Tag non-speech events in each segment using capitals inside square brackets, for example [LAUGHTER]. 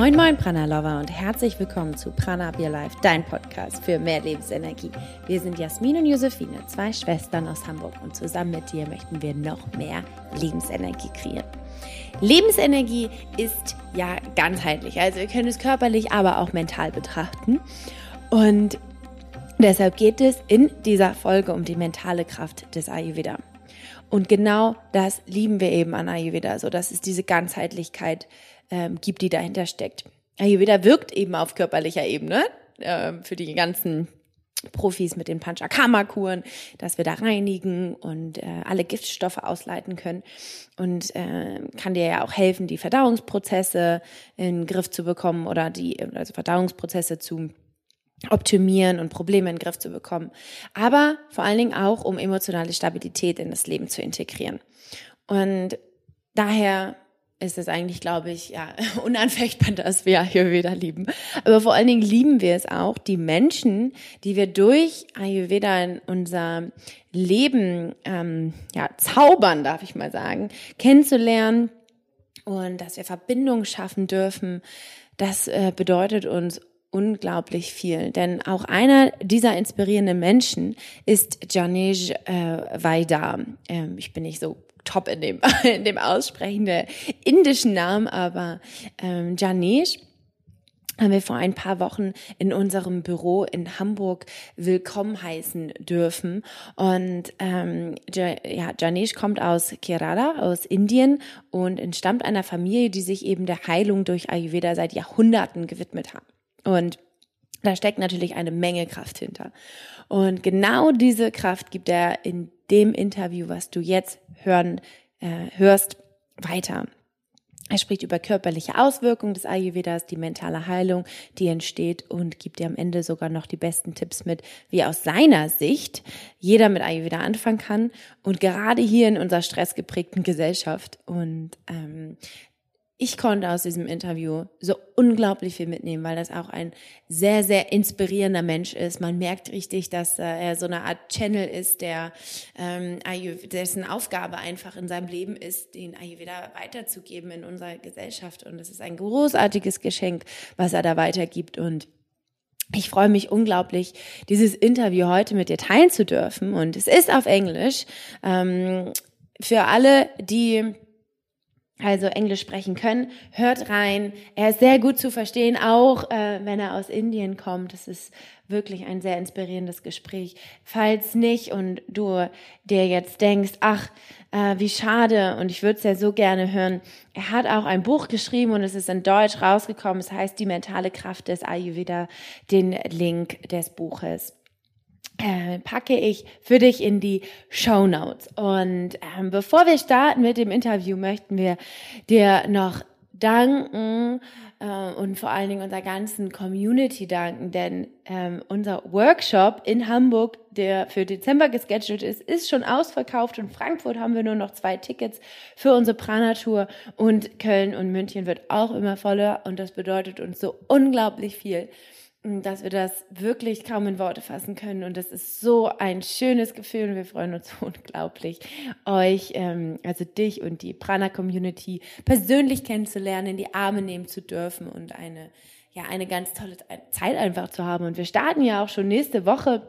Moin Moin Prana Lover und herzlich willkommen zu Prana Up Your Life, dein Podcast für mehr Lebensenergie. Wir sind Jasmin und Josephine, zwei Schwestern aus Hamburg und zusammen mit dir möchten wir noch mehr Lebensenergie kreieren. Lebensenergie ist ja ganzheitlich, also wir können es körperlich, aber auch mental betrachten. Und deshalb geht es in dieser Folge um die mentale Kraft des Ayurveda. Und genau das lieben wir eben an Ayurveda, so dass es diese Ganzheitlichkeit ähm, gibt, die dahinter steckt. Ayurveda wirkt eben auf körperlicher Ebene äh, für die ganzen Profis mit den Panchakarma-Kuren, dass wir da reinigen und äh, alle Giftstoffe ausleiten können und äh, kann dir ja auch helfen, die Verdauungsprozesse in den Griff zu bekommen oder die also Verdauungsprozesse zu optimieren und Probleme in den Griff zu bekommen. Aber vor allen Dingen auch, um emotionale Stabilität in das Leben zu integrieren. Und daher ist es eigentlich, glaube ich, ja, [LAUGHS] unanfechtbar, dass wir Ayurveda lieben. Aber vor allen Dingen lieben wir es auch, die Menschen, die wir durch Ayurveda in unser Leben ähm, ja, zaubern, darf ich mal sagen, kennenzulernen und dass wir Verbindungen schaffen dürfen. Das äh, bedeutet uns unglaublich viel. Denn auch einer dieser inspirierenden Menschen ist Janesh äh, Vaidar. Ähm, ich bin nicht so top in dem, [LAUGHS] in dem Aussprechen der indischen Namen, aber ähm, Janesh haben wir vor ein paar Wochen in unserem Büro in Hamburg willkommen heißen dürfen. Und ähm, ja, Janesh kommt aus Kerala, aus Indien und entstammt einer Familie, die sich eben der Heilung durch Ayurveda seit Jahrhunderten gewidmet hat. Und da steckt natürlich eine Menge Kraft hinter. Und genau diese Kraft gibt er in dem Interview, was du jetzt hören, äh, hörst, weiter. Er spricht über körperliche Auswirkungen des Ayurvedas, die mentale Heilung, die entsteht und gibt dir am Ende sogar noch die besten Tipps mit, wie aus seiner Sicht jeder mit Ayurveda anfangen kann. Und gerade hier in unserer stressgeprägten Gesellschaft und ähm, ich konnte aus diesem Interview so unglaublich viel mitnehmen, weil das auch ein sehr, sehr inspirierender Mensch ist. Man merkt richtig, dass äh, er so eine Art Channel ist, der ähm, dessen Aufgabe einfach in seinem Leben ist, den Ayurveda weiterzugeben in unserer Gesellschaft. Und es ist ein großartiges Geschenk, was er da weitergibt. Und ich freue mich unglaublich, dieses Interview heute mit dir teilen zu dürfen. Und es ist auf Englisch. Ähm, für alle, die also Englisch sprechen können, hört rein. Er ist sehr gut zu verstehen, auch äh, wenn er aus Indien kommt. Es ist wirklich ein sehr inspirierendes Gespräch. Falls nicht und du dir jetzt denkst, ach, äh, wie schade und ich würde es ja so gerne hören. Er hat auch ein Buch geschrieben und es ist in Deutsch rausgekommen. Es heißt Die mentale Kraft des Ayurveda, den Link des Buches packe ich für dich in die Show Notes. Und ähm, bevor wir starten mit dem Interview, möchten wir dir noch danken äh, und vor allen Dingen unserer ganzen Community danken, denn ähm, unser Workshop in Hamburg, der für Dezember gescheduled ist, ist schon ausverkauft. In Frankfurt haben wir nur noch zwei Tickets für unsere Prana-Tour und Köln und München wird auch immer voller und das bedeutet uns so unglaublich viel dass wir das wirklich kaum in Worte fassen können. Und das ist so ein schönes Gefühl und wir freuen uns [LAUGHS] unglaublich, euch, ähm, also dich und die Prana-Community persönlich kennenzulernen, in die Arme nehmen zu dürfen und eine, ja, eine ganz tolle Zeit einfach zu haben. Und wir starten ja auch schon nächste Woche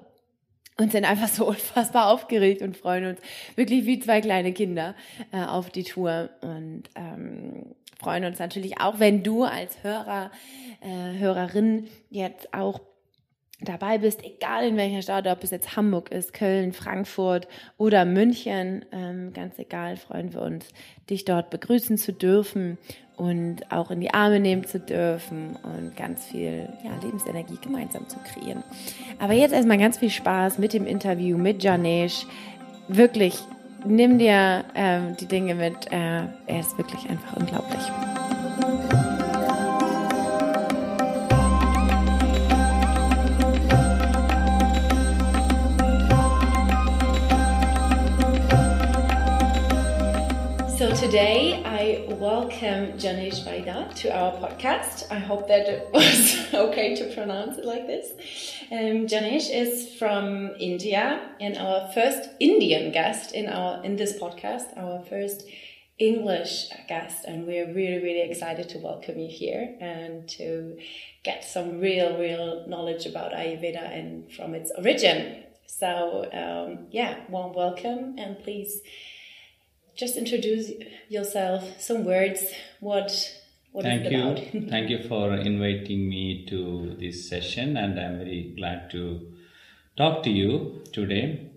und sind einfach so [LAUGHS] unfassbar aufgeregt und freuen uns wirklich wie zwei kleine Kinder äh, auf die Tour und ähm, freuen uns natürlich auch, wenn du als Hörer, äh, Hörerin jetzt auch dabei bist, egal in welcher Stadt, ob es jetzt Hamburg ist, Köln, Frankfurt oder München, ähm, ganz egal, freuen wir uns, dich dort begrüßen zu dürfen und auch in die Arme nehmen zu dürfen und ganz viel ja, Lebensenergie gemeinsam zu kreieren. Aber jetzt erstmal ganz viel Spaß mit dem Interview mit Janesh. Wirklich, nimm dir ähm, die Dinge mit. Äh, er ist wirklich einfach unglaublich. today Welcome Janesh Vaida to our podcast. I hope that it [LAUGHS] was okay to pronounce it like this. Um, Janesh is from India and our first Indian guest in our in this podcast, our first English guest, and we're really, really excited to welcome you here and to get some real, real knowledge about Ayurveda and from its origin. So, um, yeah, warm welcome, and please just introduce yourself, some words, what what Thank you. [LAUGHS] Thank you for inviting me to this session, and I'm very glad to talk to you today.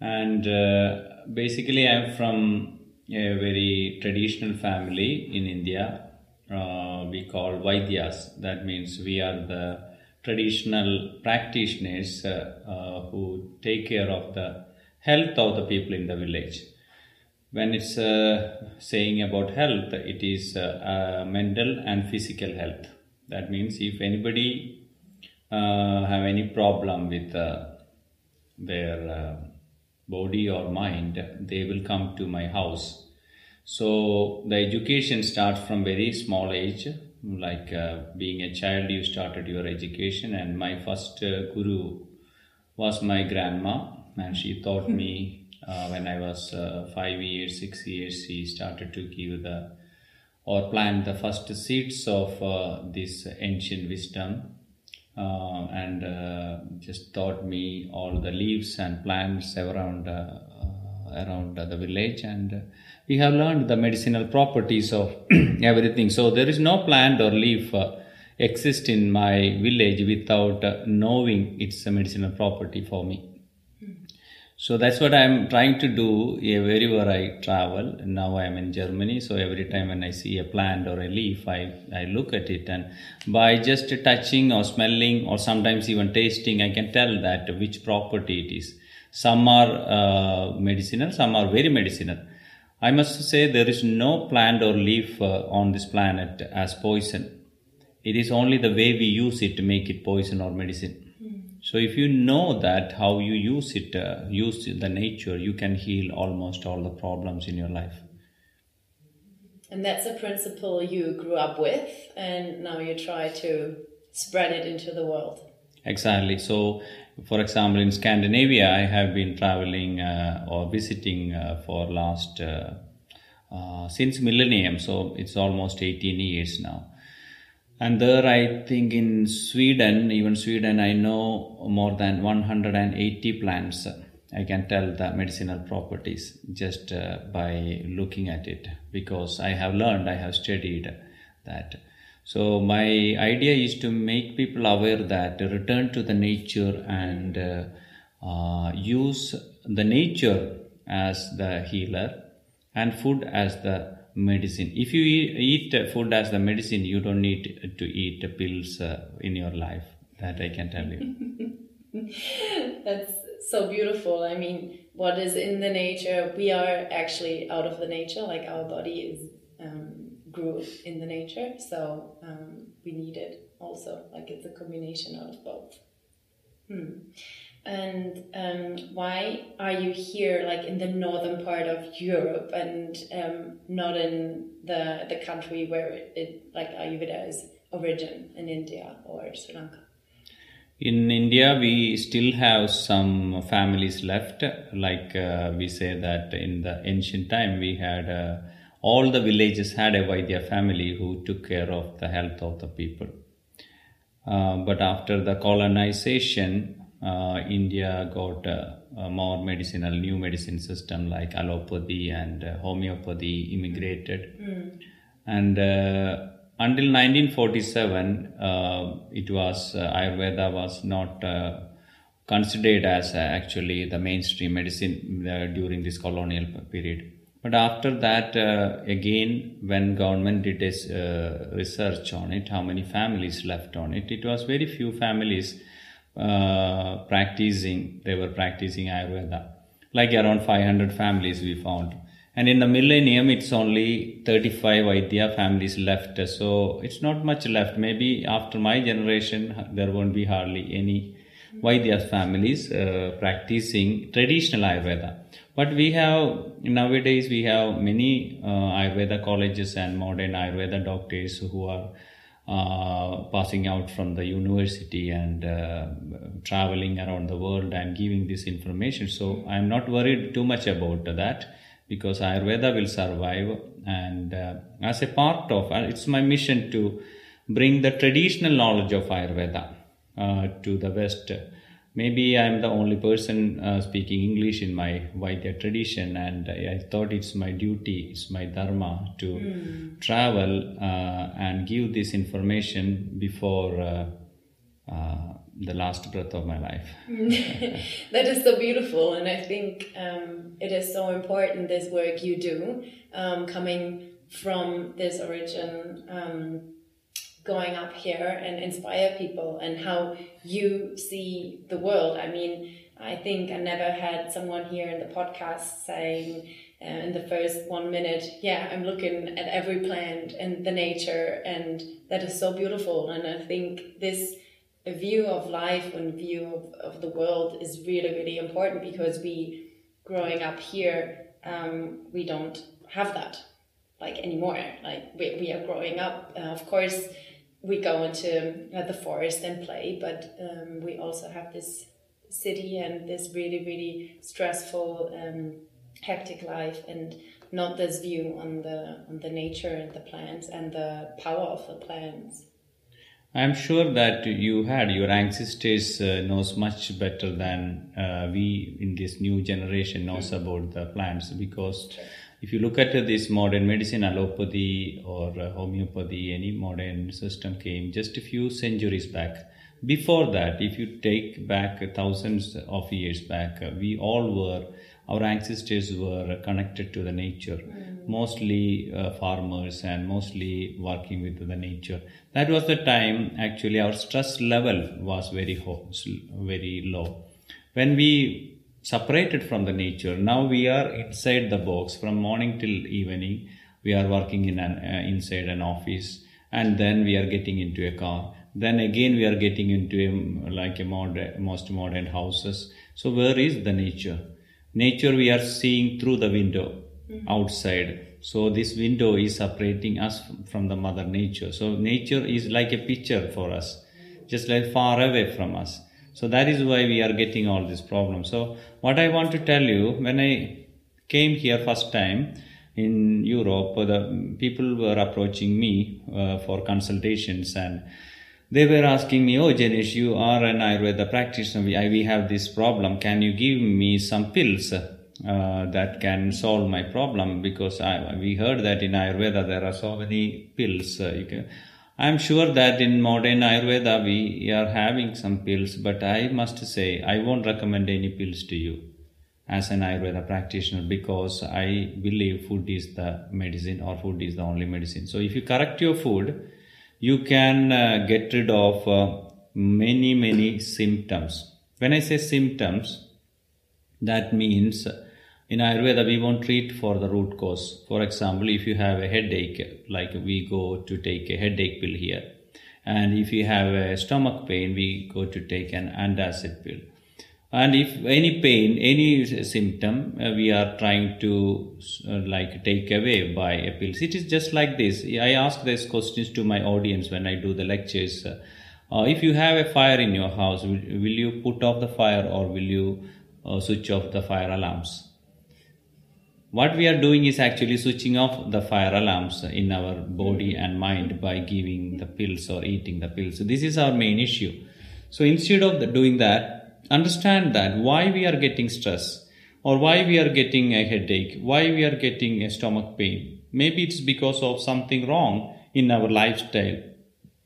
And uh, basically, I'm from a very traditional family in India. Uh, we call Vaidyas. That means we are the traditional practitioners uh, uh, who take care of the health of the people in the village. When it's uh, saying about health, it is uh, uh, mental and physical health. That means if anybody have any problem with their body or mind, they will come to my house. So the education starts from very small age, like uh, being a child, you started your education, and my first uh, guru was my grandma, and she taught me uh, when I was uh, five years, six years. She started to give the or plant the first seeds of uh, this ancient wisdom. Uh, and just taught me all the leaves and plants around around the village and we have learned the medicinal properties of [CLEARS THROAT] everything. So there is no plant or leaf uh, exist in my village without uh, knowing its medicinal property for me. So that's what I'm trying to do wherever I travel. Now I'm in Germany, so every time when I see a plant or a leaf, I, I look at it and by just touching or smelling or sometimes even tasting, I can tell that which property it is. Some are uh, medicinal, some are very medicinal. I must say there is no plant or leaf uh, on this planet as poison. It is only the way we use it to make it poison or medicine. So if you know that how you use it, uh, use the nature, you can heal almost all the problems in your life. And that's a principle you grew up with, and now you try to spread it into the world. Exactly. So for example, in Scandinavia, I have been traveling uh, or visiting uh, for last uh, uh since millennium, so it's almost 18 years now. And there, I think in Sweden, even Sweden, I know more than 180 plants. I can tell the medicinal properties just uh, by looking at it because I have learned, I have studied that. So my idea is to make people aware that return to the nature and uh, uh, use the nature as the healer and food as the medicine. If you eat food as the medicine, you don't need to eat pills uh, in your life. That I can tell you. [LAUGHS] That's so beautiful. I mean, what is in the nature, we are actually out of the nature. Like our body is um, grew in the nature. So um, we need it also. Like it's a combination out of both. Hmm. And um, why are you here, like in the northern part of Europe, and um, not in the the country where it, like Ayurveda is origin in India or Sri Lanka? In India, we still have some families left. Like uh, we say that in the ancient time, we had. Uh, all the villages had a Vaidya family who took care of the health of the people. Uh, but after the colonization, uh, India got a, a, more medicinal, new medicine system like allopathy and uh, homeopathy immigrated. Mm. And uh, until 1947, uh, it was uh, Ayurveda was not considered as actually the mainstream medicine during this colonial period. But after that, uh, again, when government did its uh, research on it, how many families left on it, it was very few families uh, practicing. They were practicing Ayurveda, like around 500 families we found. And in the millennium, it's only 35 Vaidya families left. So it's not much left. Maybe after my generation, there won't be hardly any Vaidya families uh, practicing traditional Ayurveda. But we have nowadays we have many uh, Ayurveda colleges and modern Ayurveda doctors who are passing out from the university and uh, traveling around the world and giving this information. So I'm not worried too much about that because Ayurveda will survive. And uh, as a part of uh, it's my mission to bring the traditional knowledge of Ayurveda uh, to the West. Maybe I'm the only person uh, speaking English in my Vaidya tradition, and I, I thought it's my duty, it's my dharma to mm. travel uh, and give this information before uh, uh, the last breath of my life. [LAUGHS] that is so beautiful, and I think um, it is so important this work you do, um, coming from this origin. Um, going up here and inspire people and how you see the world. I mean, I think I never had someone here in the podcast saying uh, in the first one minute, yeah, I'm looking at every plant and the nature, and that is so beautiful. And I think this view of life and view of, of the world is really, really important because we, growing up here, um, we don't have that like anymore. Like we, we are growing up, uh, of course we go into uh, the forest and play, but um, we also have this city and this really, really stressful, um, hectic life, and not this view on the on the nature and the plants and the power of the plants. I'm sure that you had your ancestors uh, knows much better than uh, we in this new generation knows mm-hmm. about the plants because. Sure if you look at this modern medicine, allopathy or uh, homeopathy, any modern system came just a few centuries back. Before that, if you take back thousands of years back, uh, we all were, our ancestors were connected to the nature, mm. mostly uh, farmers and mostly working with the nature. That was the time actually our stress level was very, very low. When we separated from the nature. Now we are inside the box from morning till evening. We are working in an uh, inside an office, and then we are getting into a car. Then again we are getting into a, like a modern, most modern houses. So where is the nature? Nature we are seeing through the window mm-hmm. outside. So this window is separating us from the mother nature. So nature is like a picture for us, just like far away from us. So that is why we are getting all these problems. So what I want to tell you, when I came here first time in Europe, the people were approaching me uh, for consultations and they were asking me, oh Janesh, you are an Ayurveda practitioner. We, we have this problem. Can you give me some pills? Uh, that can solve my problem because I, we heard that in Ayurveda there are so many pills. Uh, you can, I'm sure that in modern Ayurveda we are having some pills, but I must say I won't recommend any pills to you as an Ayurveda practitioner because I believe food is the medicine or food is the only medicine. So if you correct your food, you can uh, get rid of uh, many, many symptoms. When I say symptoms, that means in Ayurveda, we won't treat for the root cause. For example, if you have a headache, like we go to take a headache pill here. And if you have a stomach pain, we go to take an antacid pill. And if any pain, any symptom, uh, we are trying to uh, like take away by a pill. It is just like this. I ask these questions to my audience when I do the lectures. Uh, if you have a fire in your house, will, will you put off the fire or will you uh, switch off the fire alarms? What we are doing is actually switching off the fire alarms in our body and mind by giving the pills or eating the pills. So this is our main issue. So instead of doing that, understand that why we are getting stress or why we are getting a headache, why we are getting a stomach pain. Maybe it's because of something wrong in our lifestyle,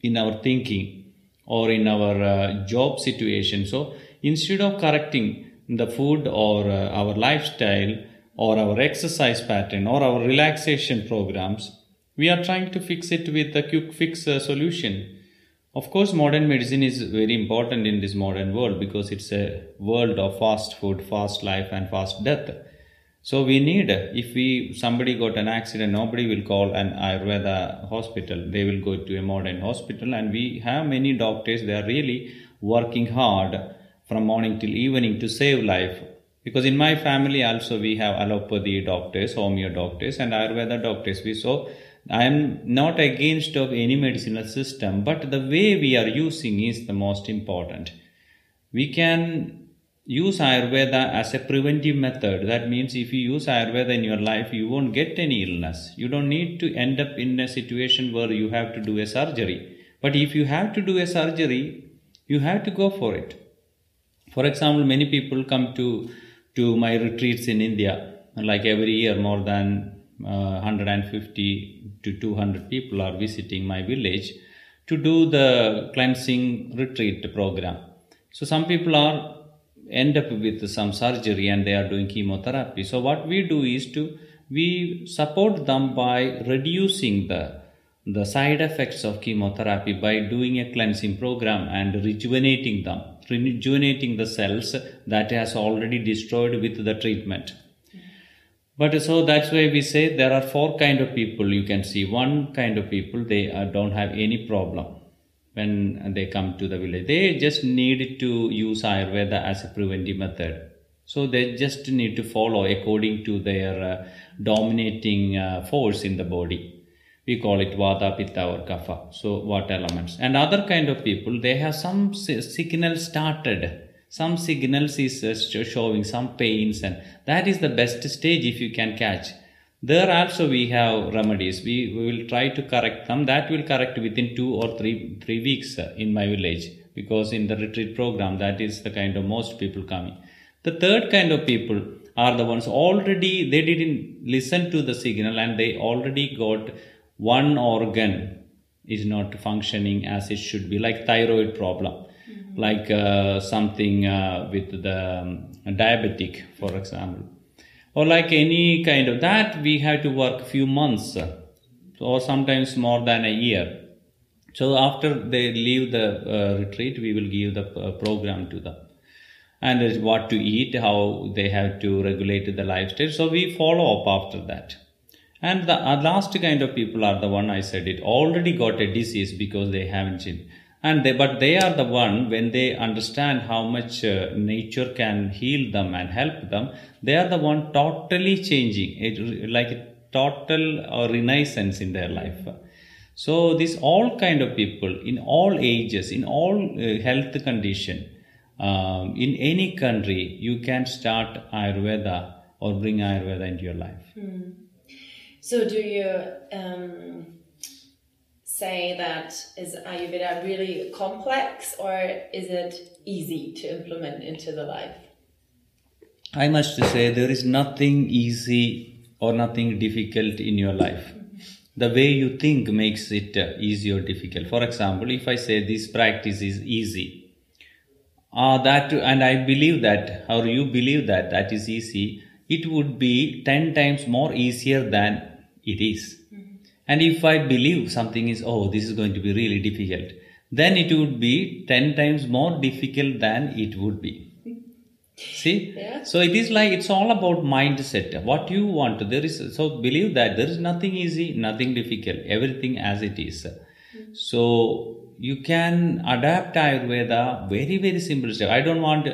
in our thinking, or in our uh, job situation. So instead of correcting the food or uh, our lifestyle, or our exercise pattern or our relaxation programs, we are trying to fix it with a quick fix uh, solution. Of course, modern medicine is very important in this modern world because it's a world of fast food, fast life, and fast death. So we need, if we somebody got an accident, nobody will call an Ayurveda hospital. They will go to a modern hospital, and we have many doctors. They are really working hard from morning till evening to save life because in my family also we have allopathy doctors homeo doctors and ayurveda doctors we so i am not against of any medicinal system but the way we are using is the most important we can use Ayurveda as a preventive method. That means if you use Ayurveda in your life, you won't get any illness. You don't need to end up in a situation where you have to do a surgery. But if you have to do a surgery, you have to go for it. For example, many people come to to my retreats in India. Like every year, more than uh, 150 to 200 people are visiting my village to do the cleansing retreat program. So some people are end up with some surgery and they are doing chemotherapy. So what we do is to we support them by reducing the the side effects of chemotherapy by doing a cleansing program and rejuvenating them, rejuvenating the cells that has already destroyed with the treatment. But so that's why we say there are four kind of people you can see. One kind of people they uh, don't have any problem when they come to the village. They just need to use Ayurveda as a preventive method. So they just need to follow according to their uh, dominating uh, force in the body. We call it Vata, Pitta or Kapha. So what elements. And other kind of people, they have some signal started. Some signals is uh, showing some pains and that is the best stage if you can catch there also we have remedies we, we will try to correct them that will correct within two or three three weeks uh, in my village because in the retreat program that is the kind of most people coming the third kind of people are the ones already they didn't listen to the signal and they already got one organ is not functioning as it should be like thyroid problem. Mm-hmm. like uh, something uh, with the um, diabetic for example. Or like any kind of that we have to work a few months or sometimes more than a year. So after they leave the uh, retreat we will give the uh, program to them. And what to eat how they have to regulate the lifestyle. So we follow up after that and the uh, last kind of people are the one i said it already got a disease because they haven't seen. And they, but they are the one when they understand how much uh, nature can heal them and help them they are the one totally changing it like a total uh, renaissance in their life. So this all kind of people in all ages in all uh, health condition um, in any country you can start ayurveda or bring ayurveda into your life. Hmm. So do you um say that is Ayurveda really complex or is it easy to implement into the life? I must say there is nothing easy or nothing difficult in your life. The way you think makes it uh, easy or difficult. For example, if I say this practice is easy, uh, that and I believe that, or you believe that that is easy, it would be ten times more easier than it is. And if I believe something is, oh, this is going to be really difficult, then it would be 10 times more difficult than it would be. See? Yeah. So it is like it's all about mindset. What you want. There is so believe that there is nothing easy, nothing difficult, everything as it is. Mm-hmm. So you can adapt Ayurveda very, very simple step. I don't want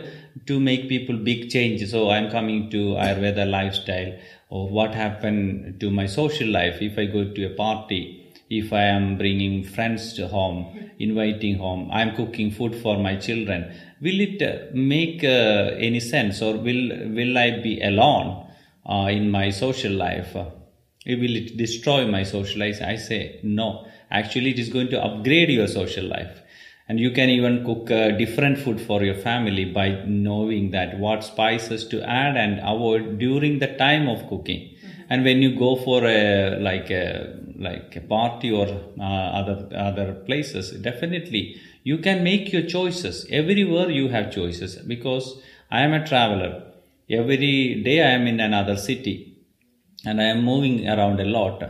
to make people big changes. So I'm coming to Ayurveda lifestyle or what happened to my social life if I go to a party, if I am bringing friends to home, inviting home, I am cooking food for my children. Will it uh, make uh, any sense or will, will I be alone uh, in my social life? will it destroy my social life? I say no. Actually, it is going to upgrade your social life. And you can even cook uh, different food for your family by knowing that what spices to add and avoid during the time of cooking. Mm-hmm. and when you go for a like a like a party or uh, other other places definitely you can make your choices. Everywhere you have choices. Because i am a traveler. Every day i am in another city. And i am moving around a lot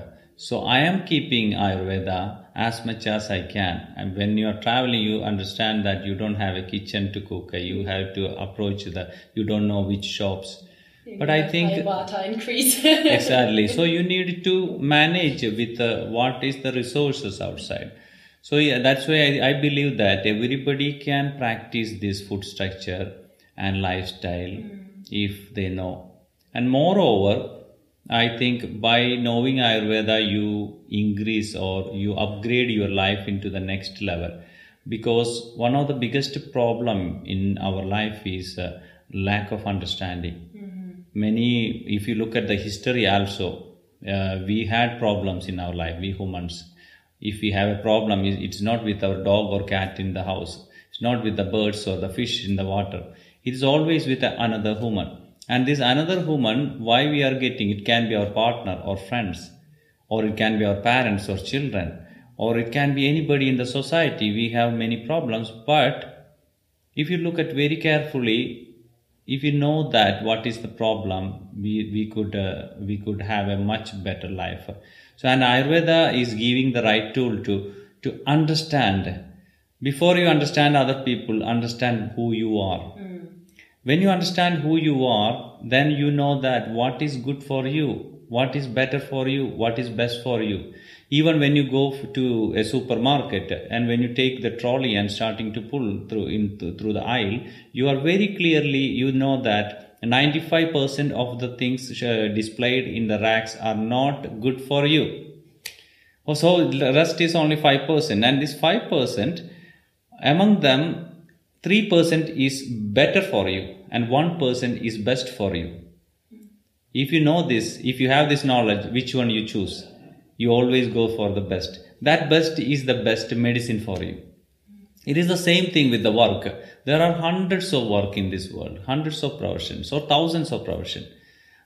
so i am keeping ayurveda as much as I can. And when you are traveling, you understand that you don't have a kitchen to cook. You have to approach the, you don't know which shops. You but I think increase [LAUGHS] exactly. So you [LAUGHS] need to manage with uh, what is the resources outside. So yeah, that's why I, I believe that everybody can practice this food structure and lifestyle mm. if they know. And moreover, I think by knowing Ayurveda, you increase or you upgrade your life into the next level. Because one of the biggest problem in our life is uh, lack of understanding. Many, if you look at the history also, uh, we had problems in our life, we humans. If we have a problem, it's not with our dog or cat in the house. It's not with the birds or the fish in the water. It is always with another human. And this another human, why we are getting, it can be our partner or friends, or it can be our parents or children, or it can be anybody in the society. We have many problems, but if you look at very carefully if you know that what is the problem we, we could uh, we could have a much better life. So and ayurveda is giving the right tool to to understand. Before you understand other people understand who you are when you understand who you are then you know that what is good for you what is better for you what is best for you. Even when you go to a supermarket and when you take the trolley and starting to pull through in through the aisle you are very clearly you know that 95% of the things uh, displayed in the racks are not good for you. Oh, so the rest is only 5% and this 5% among them 3% is better for you and 1% is best for you. If you know this if you have this knowledge which one you choose? You always go for the best. That best is the best medicine for you. It is the same thing with the work. There are hundreds of work in this world hundreds of professions or thousands of professions.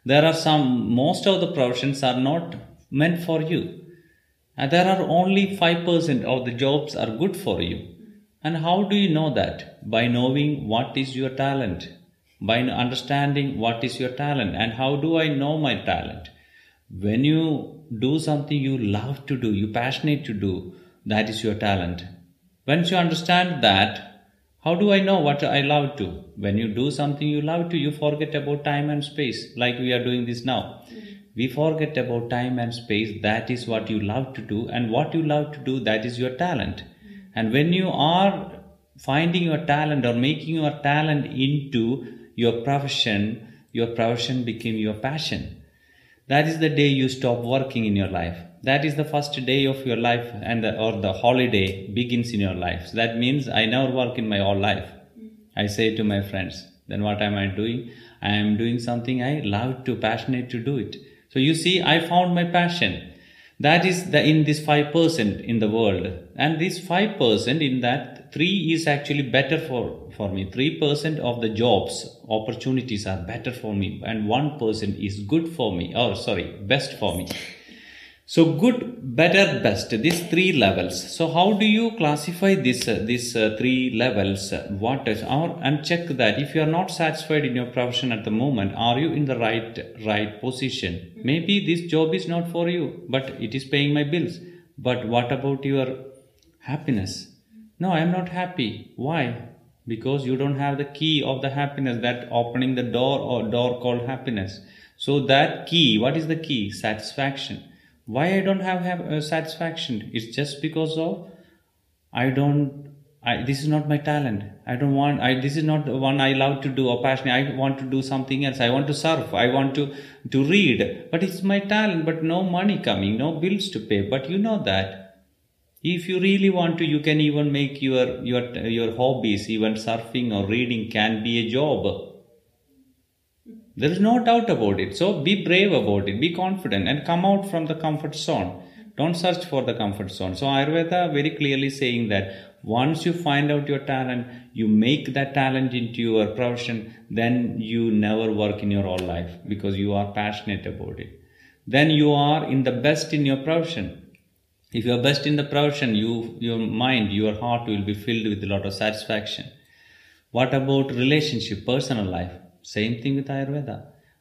There are some most of the professions are not meant for you. And there are only 5% of the jobs are good for you and how do you know that? By knowing what is your talent. By understanding what is your talent. And how do i know my talent? When you do something you love to do you passionate to do that is your talent. Once you understand that how do i know what i love to? When you do something you love to you forget about time and space like we are doing this now. Mm-hmm. We forget about time and space that is what you love to do. And what you love to do that is your talent and when you are finding your talent or making your talent into your profession your profession became your passion. That is the day you stop working in your life. That is the first day of your life and the, or the holiday begins in your life. So that means i never work in my whole life. I say to my friends then what am i doing? I am doing something i love to passionate to do it. So you see i found my passion that is the in this 5% in the world. And this 5% in that 3 is actually better for for me. 3% of the jobs opportunities are better for me. And 1% is good for me oh sorry best for me so good better best these three levels. So how do you classify this uh, these uh, three levels Uh, what is or and check that if you are not satisfied in your profession at the moment are you in the right right position? Maybe this job is not for you but it is paying my bills. But what about your happiness? No i am not happy. Why? Because you don't have the key of the happiness that opening the door or door called happiness. So that key what is the key? Satisfaction why i don't have, have uh, satisfaction? It's just because of i don't I, this is not my talent. I don't want i this is not the one i love to do or passion. I want to do something else. I want to surf. I want to to read. But it's my talent but no money coming no bills to pay. But you know that if you really want to you can even make your your your hobbies even surfing or reading can be a job there is no doubt about it. So be brave about it. Be confident and come out from the comfort zone. Don't search for the comfort zone. So ayurveda very clearly saying that once you find out your talent you make that talent into your profession then you never work in your whole life because you are passionate about it. Then you are in the best in your profession. If you are best in the profession you your mind your heart will be filled with a lot of satisfaction. What about relationship personal life same thing with ayurveda.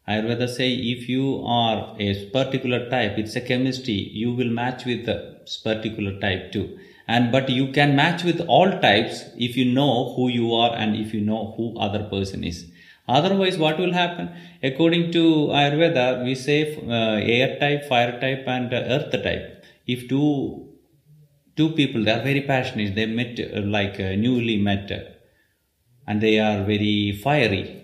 Ayurveda say if you are a particular type it's a chemistry you will match with the particular type too. And but you can match with all types if you know who you are and if you know who other person is. Otherwise what will happen? According to ayurveda we say uh, air type fire type and uh, earth type. If two two people they are very passionate they met uh, like uh, newly met and they are very fiery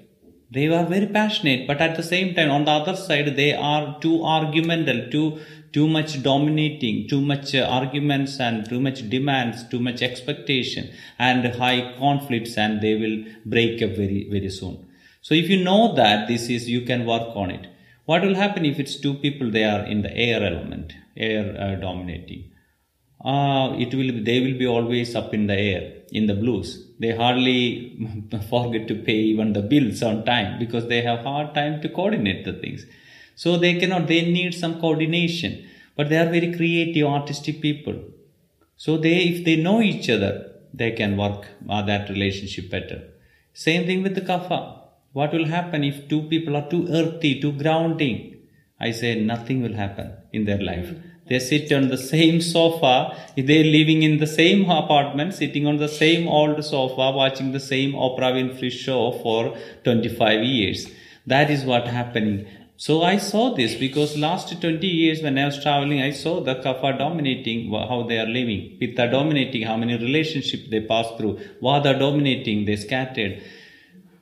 they are very passionate but at the same time on the other side they are too argumental too too much dominating too much uh, arguments and too much demands too much expectation and high conflicts and they will break up very very soon So if you know that this is, you can work on it. What will happen if it's two people, they are in the air element, air uh, dominating? Uh, it will they will be always up in the air in the blues they hardly [LAUGHS] forget to pay even the bills on time because they have hard time to coordinate the things. So they cannot they need some coordination. But they are very creative artistic people. So they if they know each other they can work uh, that relationship better. Same thing with the kapha. What will happen if two people are too earthy too grounding? I say nothing will happen in their life they sit on the same sofa. They're living in the same apartment, sitting on the same old sofa, watching the same Oprah Winfrey show for 25 years. That is what happening. So I saw this because last 20 years when I was traveling, I saw the kapha dominating how they are living, pitta dominating how many relationships they pass through, vata dominating, they scattered.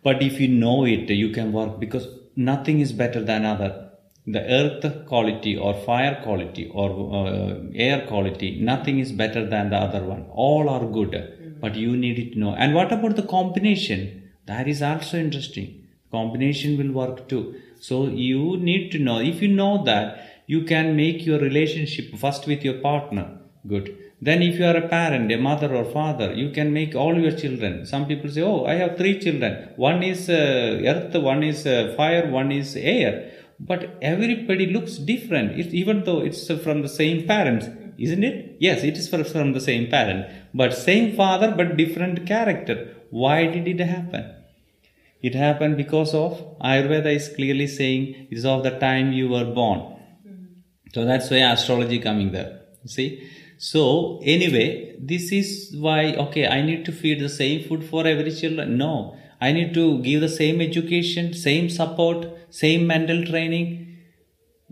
But if you know it, you can work because nothing is better than other the earth quality or fire quality or uh, air quality nothing is better than the other one. All are good mm-hmm. but you need to know. And what about the combination? That is also interesting. Combination will work too. So you need to know. If you know that you can make your relationship first with your partner. Good. Then if you are a parent a mother or father you can make all your children. Some people say oh i have three children. One is uh, earth one is uh, fire one is air but everybody looks different. It, even though it's from the same parents isn't it? Yes it is from the same parent. But same father but different character. Why did it happen? It happened because of ayurveda is clearly saying it is of the time you were born. Mm-hmm. So that's why astrology coming there see? So anyway this is why okay i need to feed the same food for every children. No I need to give the same education, same support, same mental training?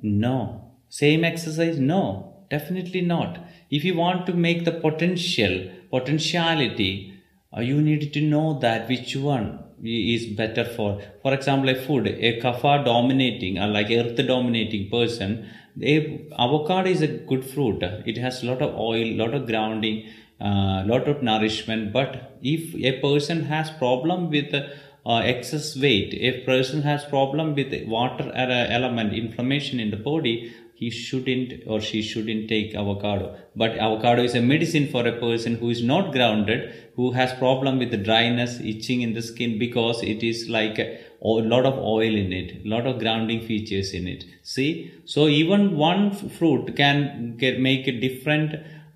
No. Same exercise? No. Definitely not. If you want to make the potential, potentiality, uh, you need to know that which one is better for for example a food a kapha dominating or like earth dominating person a avocado is a good fruit it has a lot of oil lot of grounding uh, lot of nourishment but if a person has problem with uh, excess weight if person has problem with water element inflammation in the body he shouldn't or she shouldn't take avocado. But avocado is a medicine for a person who is not grounded who has problem with the dryness itching in the skin because it is like a, a lot of oil in it lot of grounding features in it. See? So even one fruit can get make a different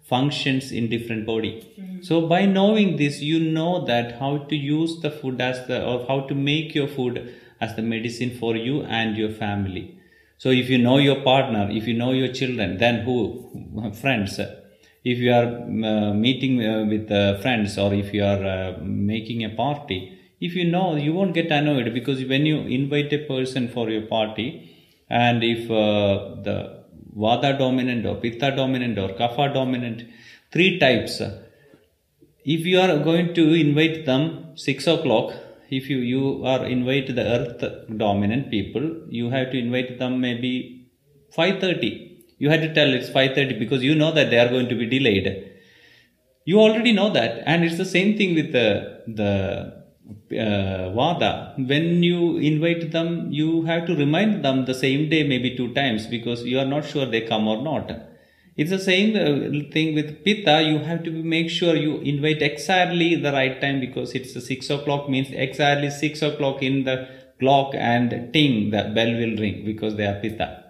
functions in different body mm-hmm. so by knowing this you know that how to use the food as the or how to make your food as the medicine for you and your family so if you know your partner if you know your children then who friends if you are uh, meeting uh, with uh, friends or if you are uh, making a party if you know you won't get annoyed because when you invite a person for your party and if uh, the Vata dominant or Pitta dominant or Kapha dominant. Three types. If you are going to invite them 6 o'clock, if you, you are invite the earth dominant people, you have to invite them maybe 5.30. You had to tell it's 5.30 because you know that they are going to be delayed. You already know that. And it's the same thing with the, the uh, vata when you invite them you have to remind them the same day maybe two times because you are not sure they come or not. It's the same uh, thing with pitta. You have to make sure you invite exactly the right time because it's six o'clock means exactly six o'clock in the clock and ting the bell will ring because they are pitta.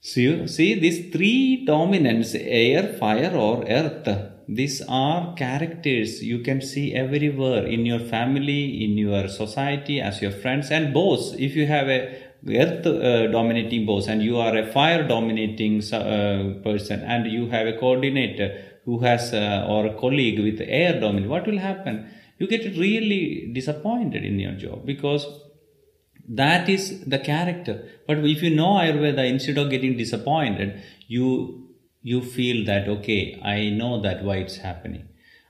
So you see these three dominants air fire or earth these are characters you can see everywhere in your family in your society as your friends and boss if you have a earth uh, dominating boss and you are a fire dominating uh, person and you have a coordinator who has uh, or a colleague with air dominant what will happen? You get really disappointed in your job because that is the character. But if you know ayurveda instead of getting disappointed you you feel that okay i know that why it's happening.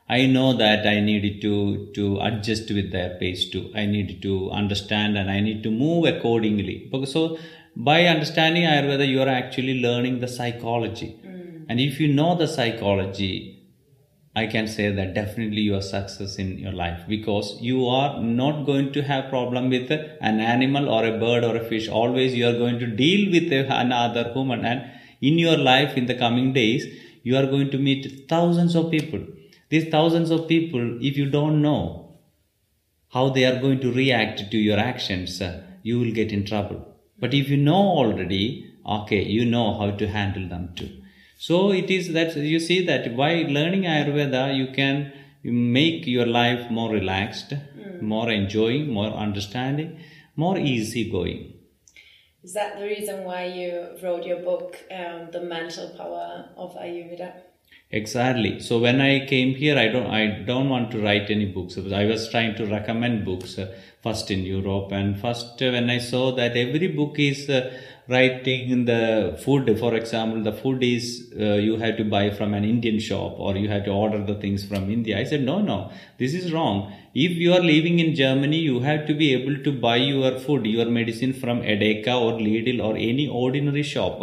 I know that i need to to adjust with their pace too. I need to understand and i need to move accordingly. So by understanding ayurveda you are actually learning the psychology. Mm. and if you know the psychology I can say that definitely you are success in your life. Because you are not going to have problem with an animal or a bird or a fish. Always you are going to deal with another human and in your life in the coming days you are going to meet thousands of people. These thousands of people, if you don't know how they are going to react to your actions, uh, you will get in trouble. But if you know already, okay, you know how to handle them too. So it is that you see that by learning Ayurveda, you can make your life more relaxed, mm. more enjoying, more understanding, more easy going. Is that the reason why you wrote your book, um, The Mental Power of Ayurveda? Exactly. So when I came here, I don't, I don't want to write any books. I was trying to recommend books uh, first in Europe, and first uh, when I saw that every book is uh, writing the food for example the food is uh, you have to buy from an indian shop or you have to order the things from india i said no no this is wrong if you are living in germany you have to be able to buy your food your medicine from edeka or lidl or any ordinary shop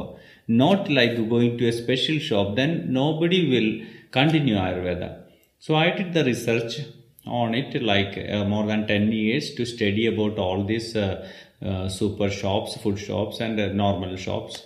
not like going to a special shop then nobody will continue ayurveda so i did the research on it like uh, more than 10 years to study about all this uh, uh, super shops, food shops, and uh, normal shops.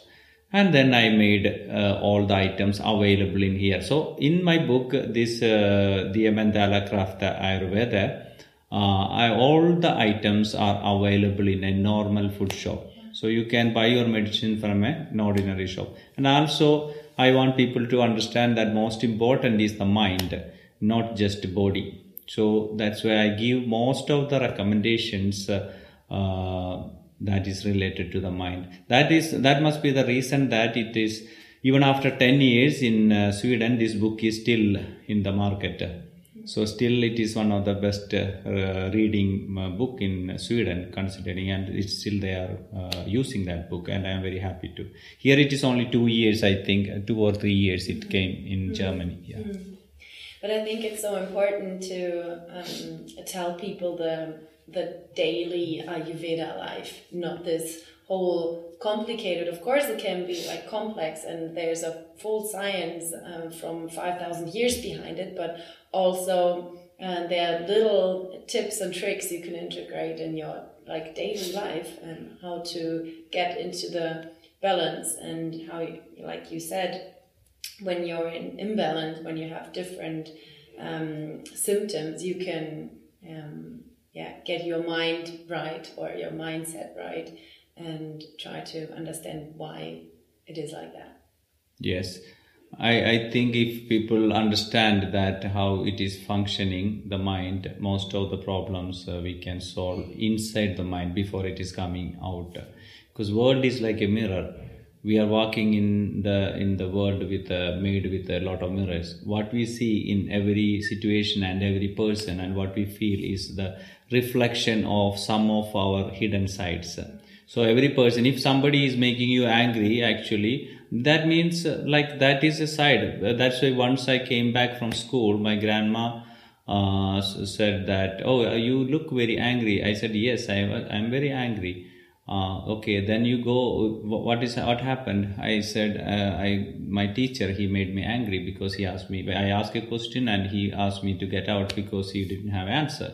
And then I made uh, all the items available in here. So in my book, this uh, the Mandala Craft Ayurveda, I, all the items are available in a normal food shop. So you can buy your medicine from an ordinary shop. And also, I want people to understand that most important is the mind, not just body. So that's why I give most of the recommendations uh, that is related to the mind. That is that must be the reason that it is even after 10 years in uh, Sweden, this book is still in the market. So still it is one of the best uh, reading uh, book in Sweden considering and it's still they are uh, using that book and I am very happy to. Here it is only two years I think, two or three years it came in mm-hmm. Germany. Yeah. Mm-hmm. But I think it's so important to um, tell people the the daily Ayurveda life, not this whole complicated. Of course, it can be like complex, and there's a full science um, from five thousand years behind it, but also uh, there are little tips and tricks you can integrate in your like daily life and how to get into the balance and how, like you said, when you're in imbalance, when you have different um, symptoms, you can um, yeah get your mind right or your mindset right and try to understand why it is like that. Yes I, I think if people understand that how it is functioning the mind most of the problems uh, we can solve inside the mind before it is coming out. Because world is like a mirror. We are walking in the in the world with a, made with a lot of mirrors. What we see in every situation and every person and what we feel is the reflection of some of our hidden sides. So every person if somebody is making you angry actually that means uh, like that is a side. That's why once i came back from school my grandma uh, said that oh you look very angry. I said yes i i'm very angry. Uh, okay then you go what is what happened? I said uh, i my teacher he made me angry because he asked me i asked a question and he asked me to get out because he didn't have answer.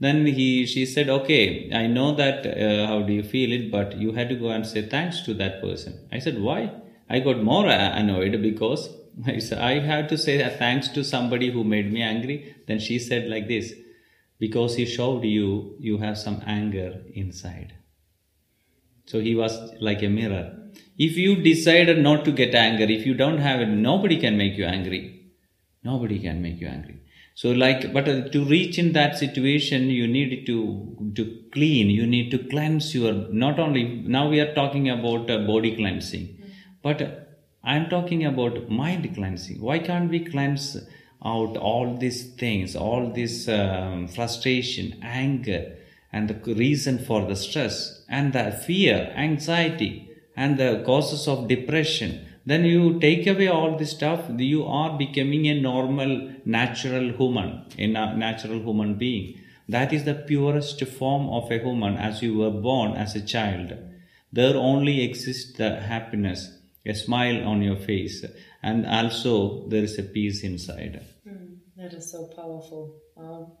Then he she said okay i know that uh, how do you feel it but you had to go and say thanks to that person. I said why i got more annoyed because I, had to say thanks to somebody who made me angry then she said like this because he showed you you have some anger inside so he was like a mirror. If you decided not to get anger, if you don't have it, nobody can make you angry. Nobody can make you angry. So like, but uh, to reach in that situation, you need to to clean. You need to cleanse your. Not only now we are talking about uh, body cleansing, but I'm talking about mind cleansing. Why can't we cleanse out all these things, all this um, frustration, anger? and the reason for the stress and the fear, anxiety, and the causes of depression, then you take away all this stuff, you are becoming a normal, natural human, a natural human being. That is the purest form of a human as you were born as a child. There only exists the happiness, a smile on your face, and also there is a peace inside. Mm. That is so powerful. Wow.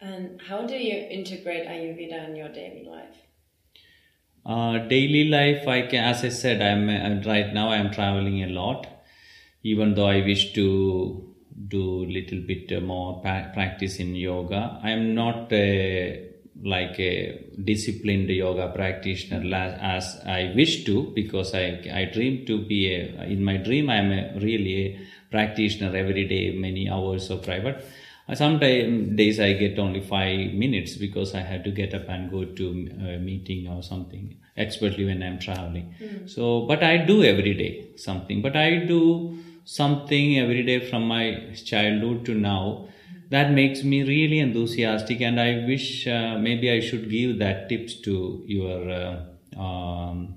And how do you integrate Ayurveda in your daily life? Uh, daily life, I can, as I said, I'm, I'm right now. I'm traveling a lot, even though I wish to do little bit more practice in yoga. I'm not a, like a disciplined yoga practitioner as I wish to because I I dream to be a in my dream I'm a really a practitioner every day many hours of private sometimes days I get only five minutes because I have to get up and go to a meeting or something, expertly when I'm traveling. Mm. So, but I do every day something. But I do something every day from my childhood to now that makes me really enthusiastic. And I wish uh, maybe I should give that tips to your uh, um,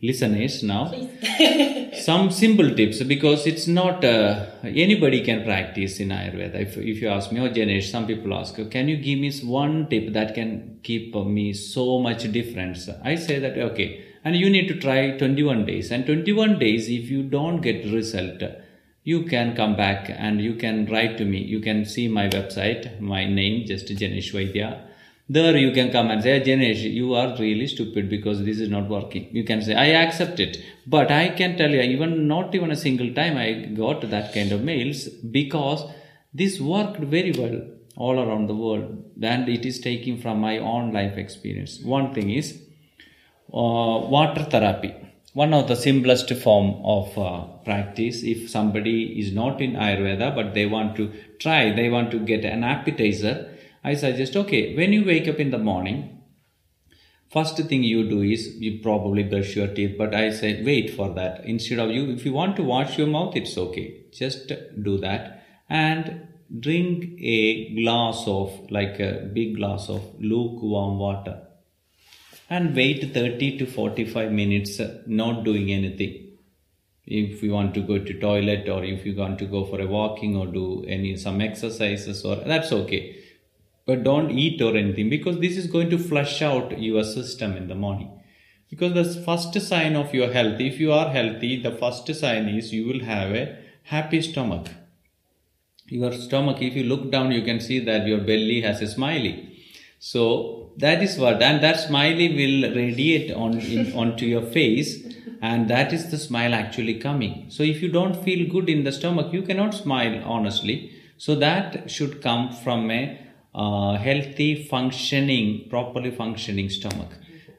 listeners now. [LAUGHS] Some simple tips because it's not uh, anybody can practice in ayurveda. If, if you ask me or oh, Janesh some people ask can you give me one tip that can keep me so much difference? I say that okay and you need to try 21 days. And 21 days if you don't get result you can come back and you can write to me you can see my website my name just Janesh Vaidya there you can come and say, Janesh, you are really stupid because this is not working. You can say, I accept it. But I can tell you, even not even a single time I got that kind of mails because this worked very well all around the world and it is taking from my own life experience. One thing is uh, water therapy. One of the simplest form of uh, practice if somebody is not in Ayurveda but they want to try, they want to get an appetizer I suggest okay, when you wake up in the morning, first thing you do is you probably brush your teeth, but I say wait for that. Instead of you, if you want to wash your mouth, it's okay. Just do that and drink a glass of, like a big glass of lukewarm water and wait 30 to 45 minutes uh, not doing anything. If you want to go to toilet or if you want to go for a walking or do any some exercises or that's okay. But don't eat or anything because this is going to flush out your system in the morning. Because the first sign of your health if you are healthy the first sign is you will have a happy stomach. Your stomach if you look down you can see that your belly has a smiley. So that is what and that smiley will radiate on in, [LAUGHS] onto your face and that is the smile actually coming. So if you don't feel good in the stomach you cannot smile honestly. So that should come from a uh, healthy functioning properly functioning stomach.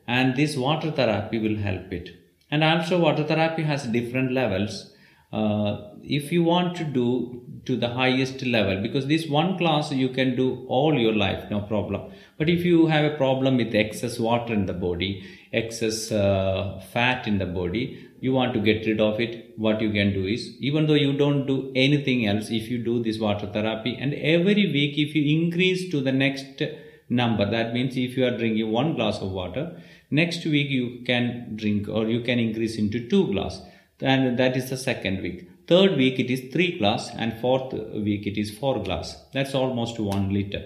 And this water therapy will help it. And also water therapy has different levels uh, if you want to do to the highest level because this one class you can do all your life no problem. But if you have a problem with excess water in the body excess uh, fat in the body you want to get rid of it what you can do is even though you don't do anything else if you do this water therapy and every week if you increase to the next number that means if you are drinking one glass of water next week you can drink or you can increase into two glass and that is the second week. Third week it is three glass and fourth week it is four glass. That's almost one liter.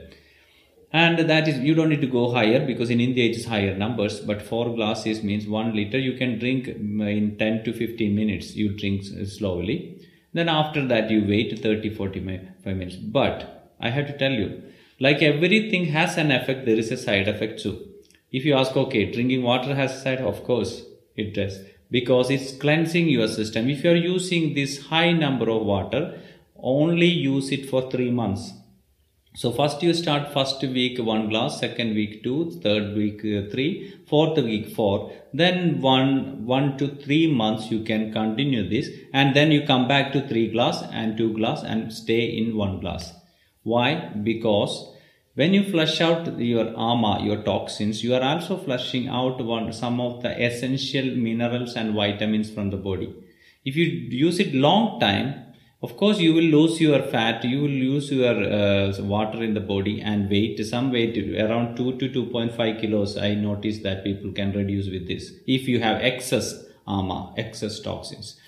And that is you don't need to go higher because in india it is higher numbers but four glasses means one liter. You can drink mm, in 10 to 15 minutes you drink slowly. Then after that you wait 30 45 minutes. But i have to tell you like everything has an effect there is a side effect too. If you ask okay drinking water has a side of course it does because it's cleansing your system if you are using this high number of water only use it for 3 months so first you start first week one glass, second week two, third week uh, three, fourth week four. Then one one to three months you can continue this, and then you come back to three glass and two glass and stay in one glass. Why? Because when you flush out your ama, your toxins, you are also flushing out one some of the essential minerals and vitamins from the body. If you use it long time, of course you will lose your fat you will lose your uh, water in the body and weight. Some weight around 2 to 2.5 kilos i notice that people can reduce with this if you have excess ama excess toxins.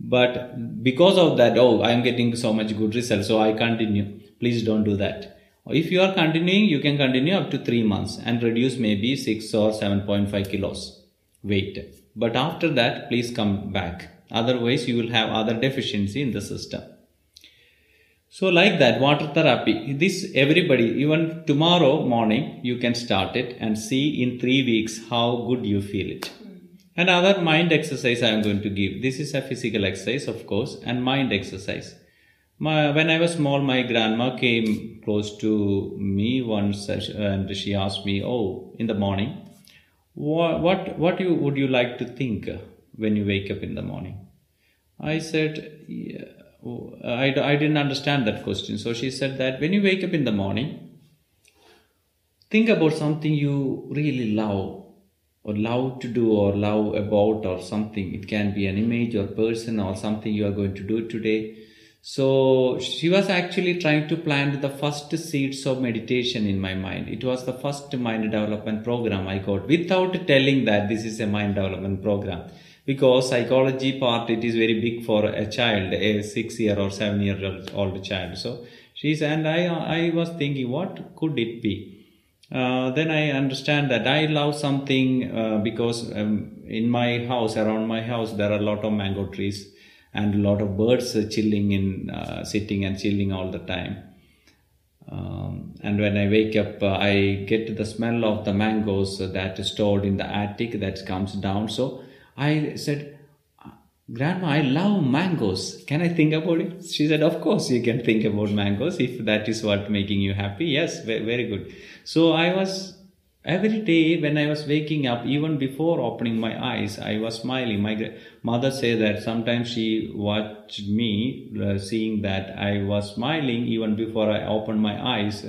But because of that oh i am getting so much good result so i continue. Please don't do that if you are continuing you can continue up to 3 months and reduce maybe 6 or 7.5 kilos weight but after that please come back Otherwise, you will have other deficiency in the system. So like that, water therapy. This everybody, even tomorrow morning, you can start it and see in three weeks how good you feel it. Another mind exercise I am going to give. This is a physical exercise, of course, and mind exercise. My, when I was small, my grandma came close to me once and she asked me, "Oh, in the morning, what what, what you, would you like to think when you wake up in the morning?" I said, yeah, I, I didn't understand that question. So she said that when you wake up in the morning, think about something you really love or love to do or love about or something. It can be an image or person or something you are going to do today. So she was actually trying to plant the first seeds of meditation in my mind. It was the first mind development program I got without telling that this is a mind development program. Because psychology part it is very big for a child, a six year or seven year old child. So she said, and I I was thinking, what could it be? uh, then I understand that I love something uh, because um, in my house, around my house, there are a lot of mango trees and a lot of birds chilling in, uh, sitting and chilling all the time. Um, and when I wake up, uh, I get the smell of the mangoes that is stored in the attic that comes down. So I said, Grandma, I love mangoes. Can I think about it? She said, Of course, you can think about mangoes if that is what making you happy. Yes, very good. So I was every day when I was waking up, even before opening my eyes, I was smiling. My mother said that sometimes she watched me uh, seeing that I was smiling even before I opened my eyes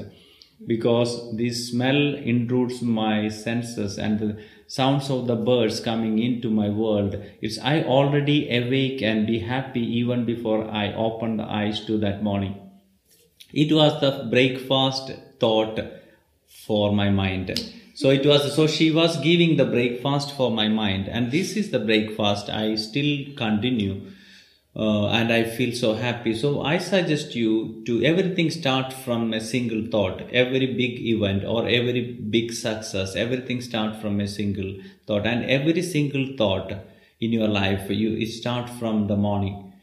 because this smell intrudes my senses and the sounds of the birds coming into my world. It's I already awake and be happy even before I open the eyes to that morning. It was the breakfast thought for my mind. So it was so she was giving the breakfast for my mind, and this is the breakfast I still continue uh, and I feel so happy. So I suggest you to everything start from a single thought. Every big event or every big success, everything start from a single thought, and every single thought in your life you start from the morning.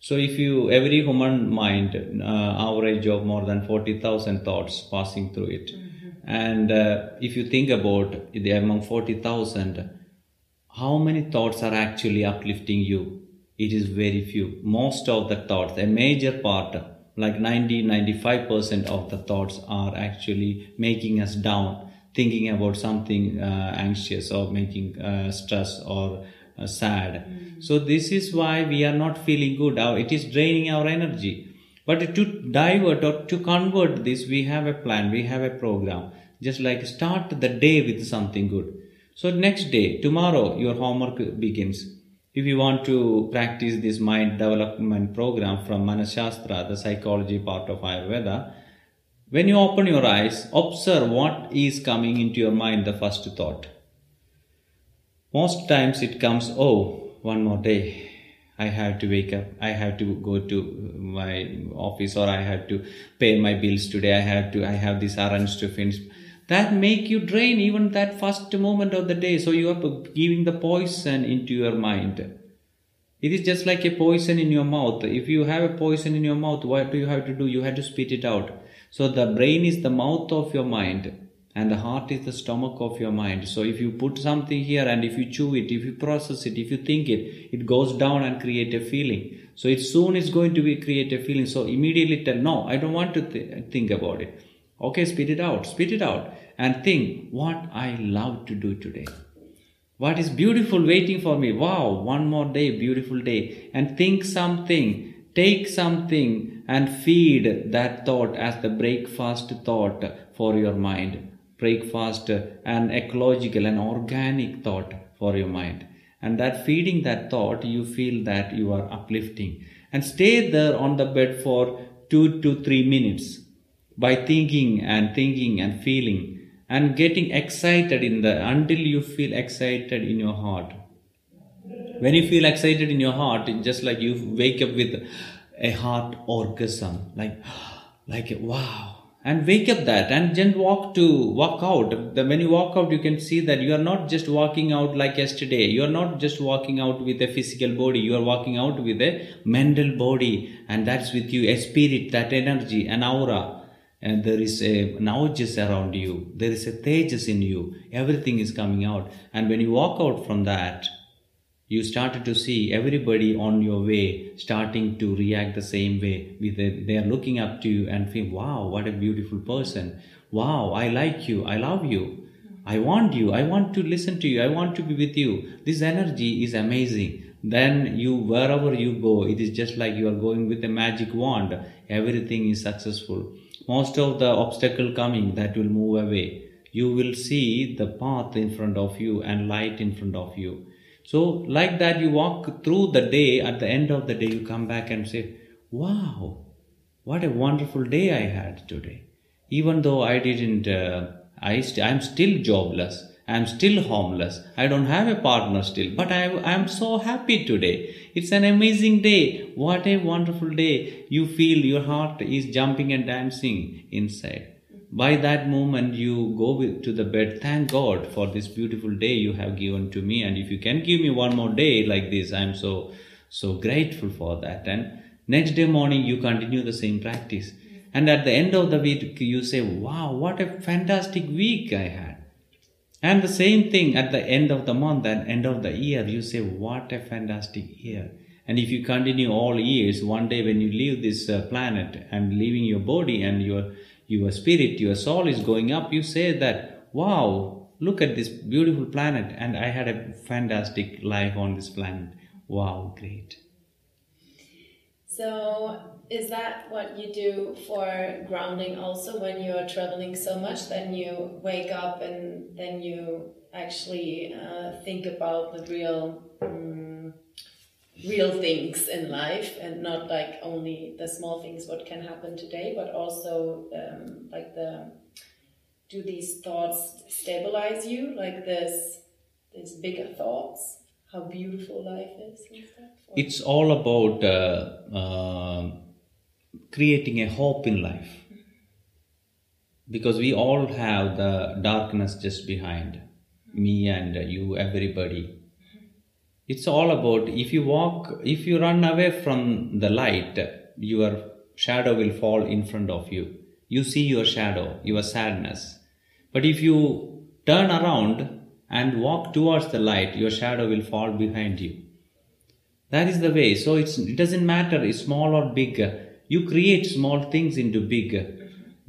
So if you every human mind uh, average of more than forty thousand thoughts passing through it, mm-hmm. And uh, if you think about the among forty thousand, how many thoughts are actually uplifting you? it is very few. Most of the thoughts, a major part, like 90 95% of the thoughts are actually making us down, thinking about something uh, anxious or making uh, stress or uh, sad. Mm. So, this is why we are not feeling good. It is draining our energy. But to divert or to convert this, we have a plan, we have a program. Just like start the day with something good. So, next day, tomorrow, your homework begins if you want to practice this mind development program from Manashastra, the psychology part of Ayurveda, when you open your eyes, observe what is coming into your mind, the first thought. Most times it comes, oh, one more day. I have to wake up. I have to go to my office or I have to pay my bills today. I have to, I have this errands to finish. That make you drain even that first moment of the day. So you are giving the poison into your mind. It is just like a poison in your mouth. If you have a poison in your mouth what do you have to do? You have to spit it out. So the brain is the mouth of your mind and the heart is the stomach of your mind so if you put something here and if you chew it if you process it if you think it it goes down and create a feeling so it soon is going to be create a feeling so immediately tell no i don't want to th- think about it Okay, spit it out, spit it out, and think what I love to do today. What is beautiful waiting for me? Wow, one more day, beautiful day. And think something, take something, and feed that thought as the breakfast thought for your mind. Breakfast, uh, an ecological and organic thought for your mind. And that feeding that thought, you feel that you are uplifting. And stay there on the bed for two to three minutes by thinking and thinking and feeling and getting excited in the until you feel excited in your heart when you feel excited in your heart just like you wake up with a heart orgasm like [GASPS] like wow and wake up that and then walk to walk out. The, when you walk out you can see that you are not just walking out like yesterday. You are not just walking out with a physical body. You are walking out with a mental body and that's with you. A spirit that energy an aura. And there is a ojas around you. There is a tejas in you. Everything is coming out. And when you walk out from that you started to see everybody on your way starting to react the same way. With they are looking up to you and feel wow what a beautiful person. Wow i like you. I love you. I want you. I want to listen to you. I want to be with you. This energy is amazing. Then you wherever you go it is just like you are going with a magic wand. Everything is successful. Most of the obstacle coming that will move away. You will see the path in front of you and light in front of you so, like that, you walk through the day, at the end of the day, you come back and say, Wow, what a wonderful day I had today. Even though I didn't, uh, I st- I'm still jobless, I'm still homeless, I don't have a partner still, but I, I'm so happy today. It's an amazing day. What a wonderful day. You feel your heart is jumping and dancing inside by that moment you go to the bed. Thank god for this beautiful day you have given to me. And if you can give me one more day like this i'm so so grateful for that. And next day morning you continue the same practice. And at the end of the week you say wow what a fantastic week i had. And the same thing at the end of the month and end of the year you say what a fantastic year. And if you continue all years one day when you leave this uh, planet and leaving your body and your your spirit, your soul is going up, you say that, wow, look at this beautiful planet, and I had a fantastic life on this planet. Wow, great. So, is that what you do for grounding also when you are traveling so much? Then you wake up and then you actually uh, think about the real. Um, real things in life and not like only the small things what can happen today but also um, like the do these thoughts stabilize you? Like this these bigger thoughts how beautiful life is and stuff. it's all about uh, uh, creating a hope in life. Because we all have the darkness just behind me and you everybody it's all about if you walk if you run away from the light your shadow will fall in front of you. You see your shadow your sadness. But if you turn around and walk towards the light your shadow will fall behind you. That is the way. So it doesn't matter it's small or big. You create small things into big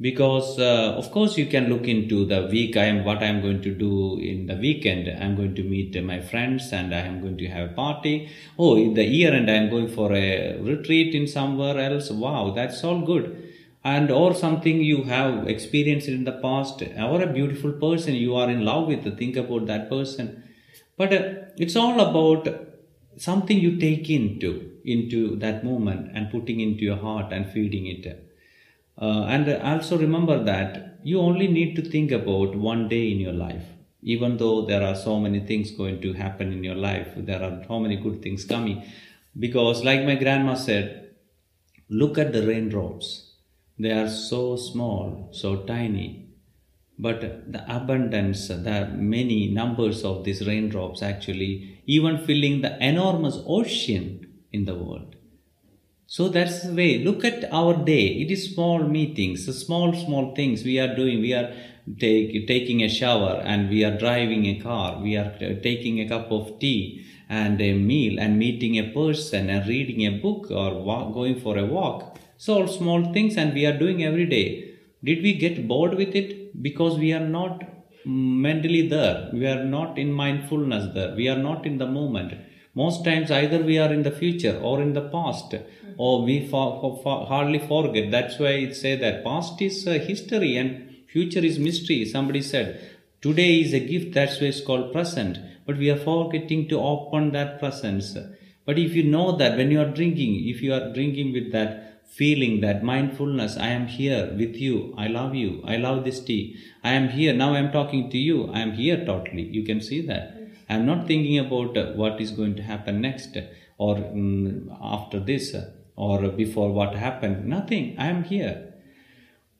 because uh, of course you can look into the week. I am what i am going to do in the weekend. I am going to meet my friends and i am going to have a party. Oh in the year and i am going for a retreat in somewhere else. Wow that's all good. And or something you have experienced in the past or a beautiful person you are in love with think about that person. But uh, it's all about something you take into into that moment and putting into your heart and feeding it uh, and also remember that you only need to think about one day in your life. Even though there are so many things going to happen in your life, there are so many good things coming. Because, like my grandma said, look at the raindrops. They are so small, so tiny. But the abundance, the many numbers of these raindrops actually even filling the enormous ocean in the world. So that's the way. Look at our day. It is small meetings, small, small things we are doing. We are take, taking a shower and we are driving a car. We are taking a cup of tea and a meal and meeting a person and reading a book or walk, going for a walk. So all small things and we are doing every day. Did we get bored with it? Because we are not mentally there. We are not in mindfulness there. We are not in the moment. Most times either we are in the future or in the past or we for, for, hardly forget. That's why it say that past is uh, history and future is mystery. Somebody said today is a gift. That's why it's called present. But we are forgetting to open that presence. But if you know that when you are drinking, if you are drinking with that feeling, that mindfulness, I am here with you. I love you. I love this tea. I am here. Now I am talking to you. I am here totally. You can see that. I am not thinking about uh, what is going to happen next or um, after this or before what happened. Nothing. I am here.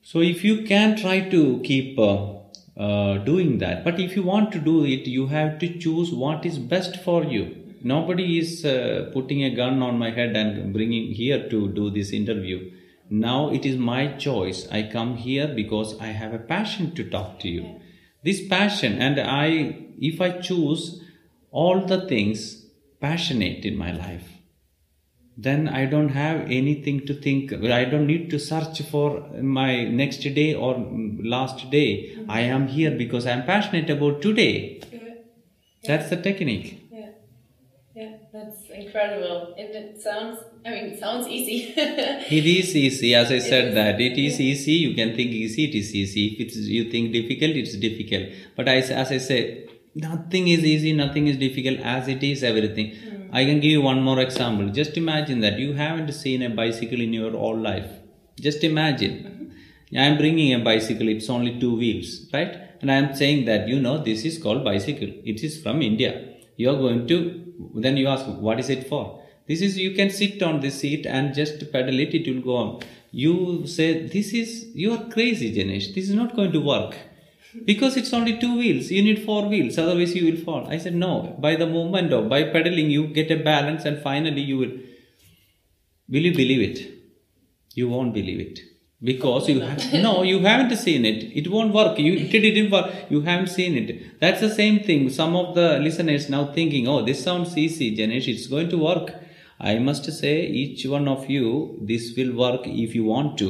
So if you can try to keep uh, uh, doing that, but if you want to do it, you have to choose what is best for you. Nobody is uh, putting a gun on my head and bringing here to do this interview. Now it is my choice. I come here because I have a passion to talk to you. This passion, and I, if I choose all the things passionate in my life, then I don't have anything to think. I don't need to search for my next day or last day. I am here because I am passionate about today. Yeah. That's the technique. Yeah. Yeah, that's incredible. And it sounds, I mean, it sounds easy. [LAUGHS] It is easy, as I said is. that it is easy. You can think easy, it is easy. If it's, you think difficult, it's difficult. But I, as I said, nothing is easy, nothing is difficult. As it is, everything. Hmm. I can give you one more example. Just imagine that you haven't seen a bicycle in your whole life. Just imagine. Mm-hmm. I am bringing a bicycle. It's only two wheels, right? And I am saying that you know this is called bicycle. It is from India. You are going to. Then you ask, what is it for? This is you can sit on this seat and just pedal it. It will go on. You say this is you are crazy, Janesh. This is not going to work because it's only two wheels you need four wheels otherwise you will fall i said no by the movement of by pedaling you get a balance and finally you will will you believe it you won't believe it because you have no you haven't seen it. It won't work. You it didn't work. You haven't seen it. That's the same thing. Some of the listeners now thinking oh this sounds easy Janesh. It's going to work. I must say each one of you this will work if you want to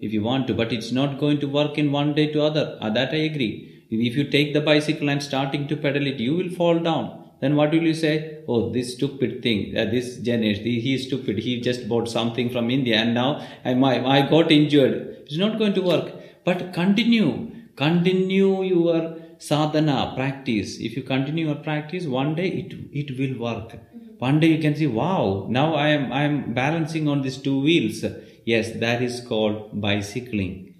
if you want to. But it's not going to work in one day to other. Uh, that i agree. If you take the bicycle and starting to pedal it you will fall down then what will you say? Oh this stupid thing uh, this Janesh the- he is stupid. He just bought something from india and now I, my, I got injured. It's not going to work. But continue. Continue your sadhana practice. If you continue your practice one day it it will work. One day you can see wow now i am i am balancing on these two wheels. Yes that is called bicycling.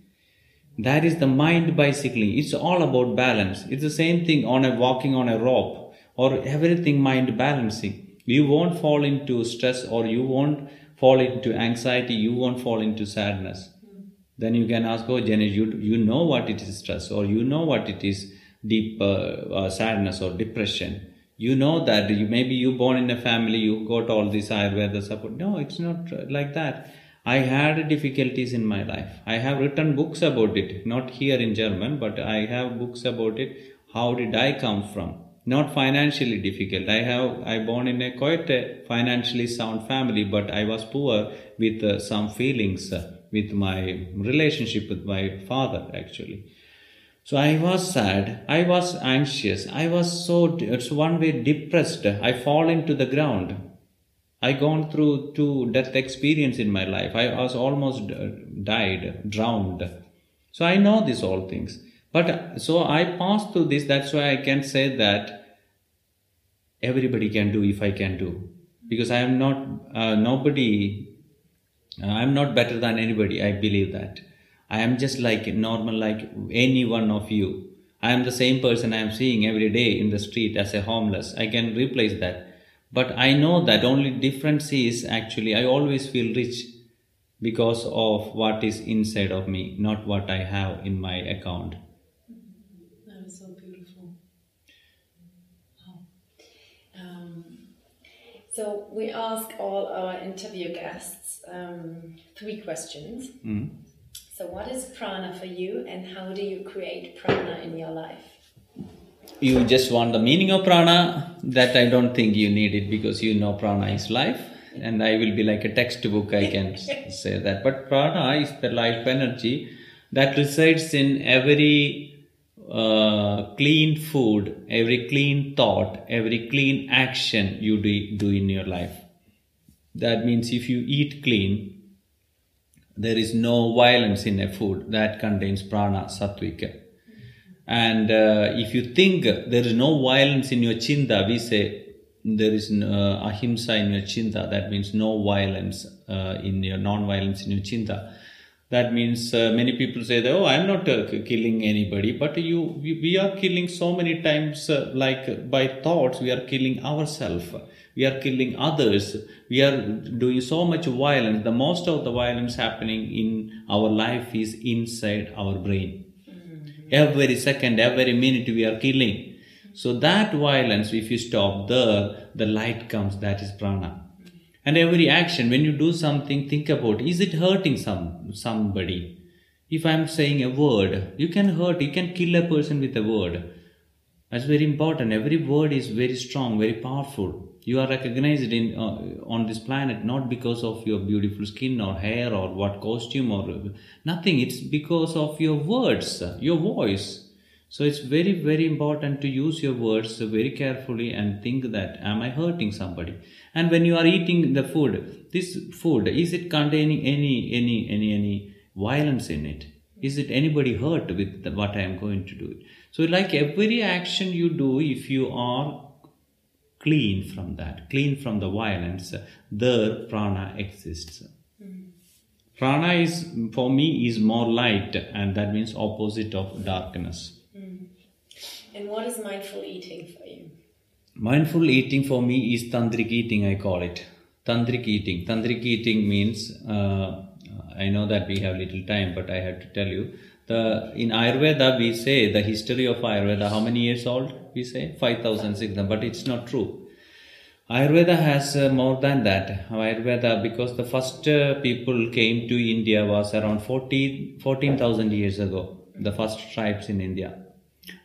That is the mind bicycling. It's all about balance. It's the same thing on a walking on a rope or everything mind balancing. You won't fall into stress or you won't fall into anxiety you won't fall into sadness. Then you can ask oh Janesh, you, you know what it is stress or you know what it is deep uh, uh, sadness or depression. You know that you maybe you born in a family you got all this ayurveda support. No it's not uh, like that. I had difficulties in my life. I have written books about it not here in german but i have books about it. How did i come from not financially difficult i have i born in a quite a financially sound family but i was poor with uh, some feelings uh, with my relationship with my father actually so I was sad, I was anxious, I was so, it's one way depressed. I fall into the ground. I gone through two death experience in my life. I was almost uh, died, drowned. So I know these all things. But so I passed through this. That's why I can say that everybody can do if I can do. Because I am not, uh, nobody, I am not better than anybody. I believe that. I am just like normal, like any one of you. I am the same person I am seeing every day in the street as a homeless. I can replace that. But I know that only difference is actually I always feel rich because of what is inside of me, not what I have in my account. That is so beautiful. Wow. Um, so we ask all our interview guests um, three questions. Mm. So, what is prana for you, and how do you create prana in your life? You just want the meaning of prana, that I don't think you need it because you know prana is life. And I will be like a textbook, I can [LAUGHS] say that. But prana is the life energy that resides in every uh, clean food, every clean thought, every clean action you do, do in your life. That means if you eat clean, there is no violence in a food that contains prana, sattvika. And uh, if you think there is no violence in your chinta, we say there is no, ahimsa in your chinta. That means no violence uh, in your non-violence in your chinta. That means uh, many people say that oh I'm not uh, killing anybody, but you we, we are killing so many times uh, like by thoughts we are killing ourselves we are killing others we are doing so much violence. The most of the violence happening in our life is inside our brain. Every second every minute we are killing. So that violence if you stop there the light comes that is prana and every action when you do something think about is it hurting some somebody? If i'm saying a word you can hurt you can kill a person with a word. That's very important. Every word is very strong very powerful. You are recognized in uh, on this planet not because of your beautiful skin or hair or what costume or nothing. It's because of your words your voice so it's very very important to use your words very carefully and think that am i hurting somebody? And when you are eating the food this food is it containing any any any any violence in it? Is it anybody hurt with the, what i am going to do so like every action you do if you are clean from that clean from the violence there prana exists. Mm-hmm. Prana is for me is more light and that means opposite of darkness And what is mindful eating for you? Mindful eating for me is tantric eating, I call it. Tantric eating. Tantric eating means, uh, I know that we have little time, but I have to tell you. The, in Ayurveda, we say the history of Ayurveda, how many years old? We say 5,600, but it's not true. Ayurveda has uh, more than that. Ayurveda, because the first uh, people came to India was around 40, 14,000 years ago, the first tribes in India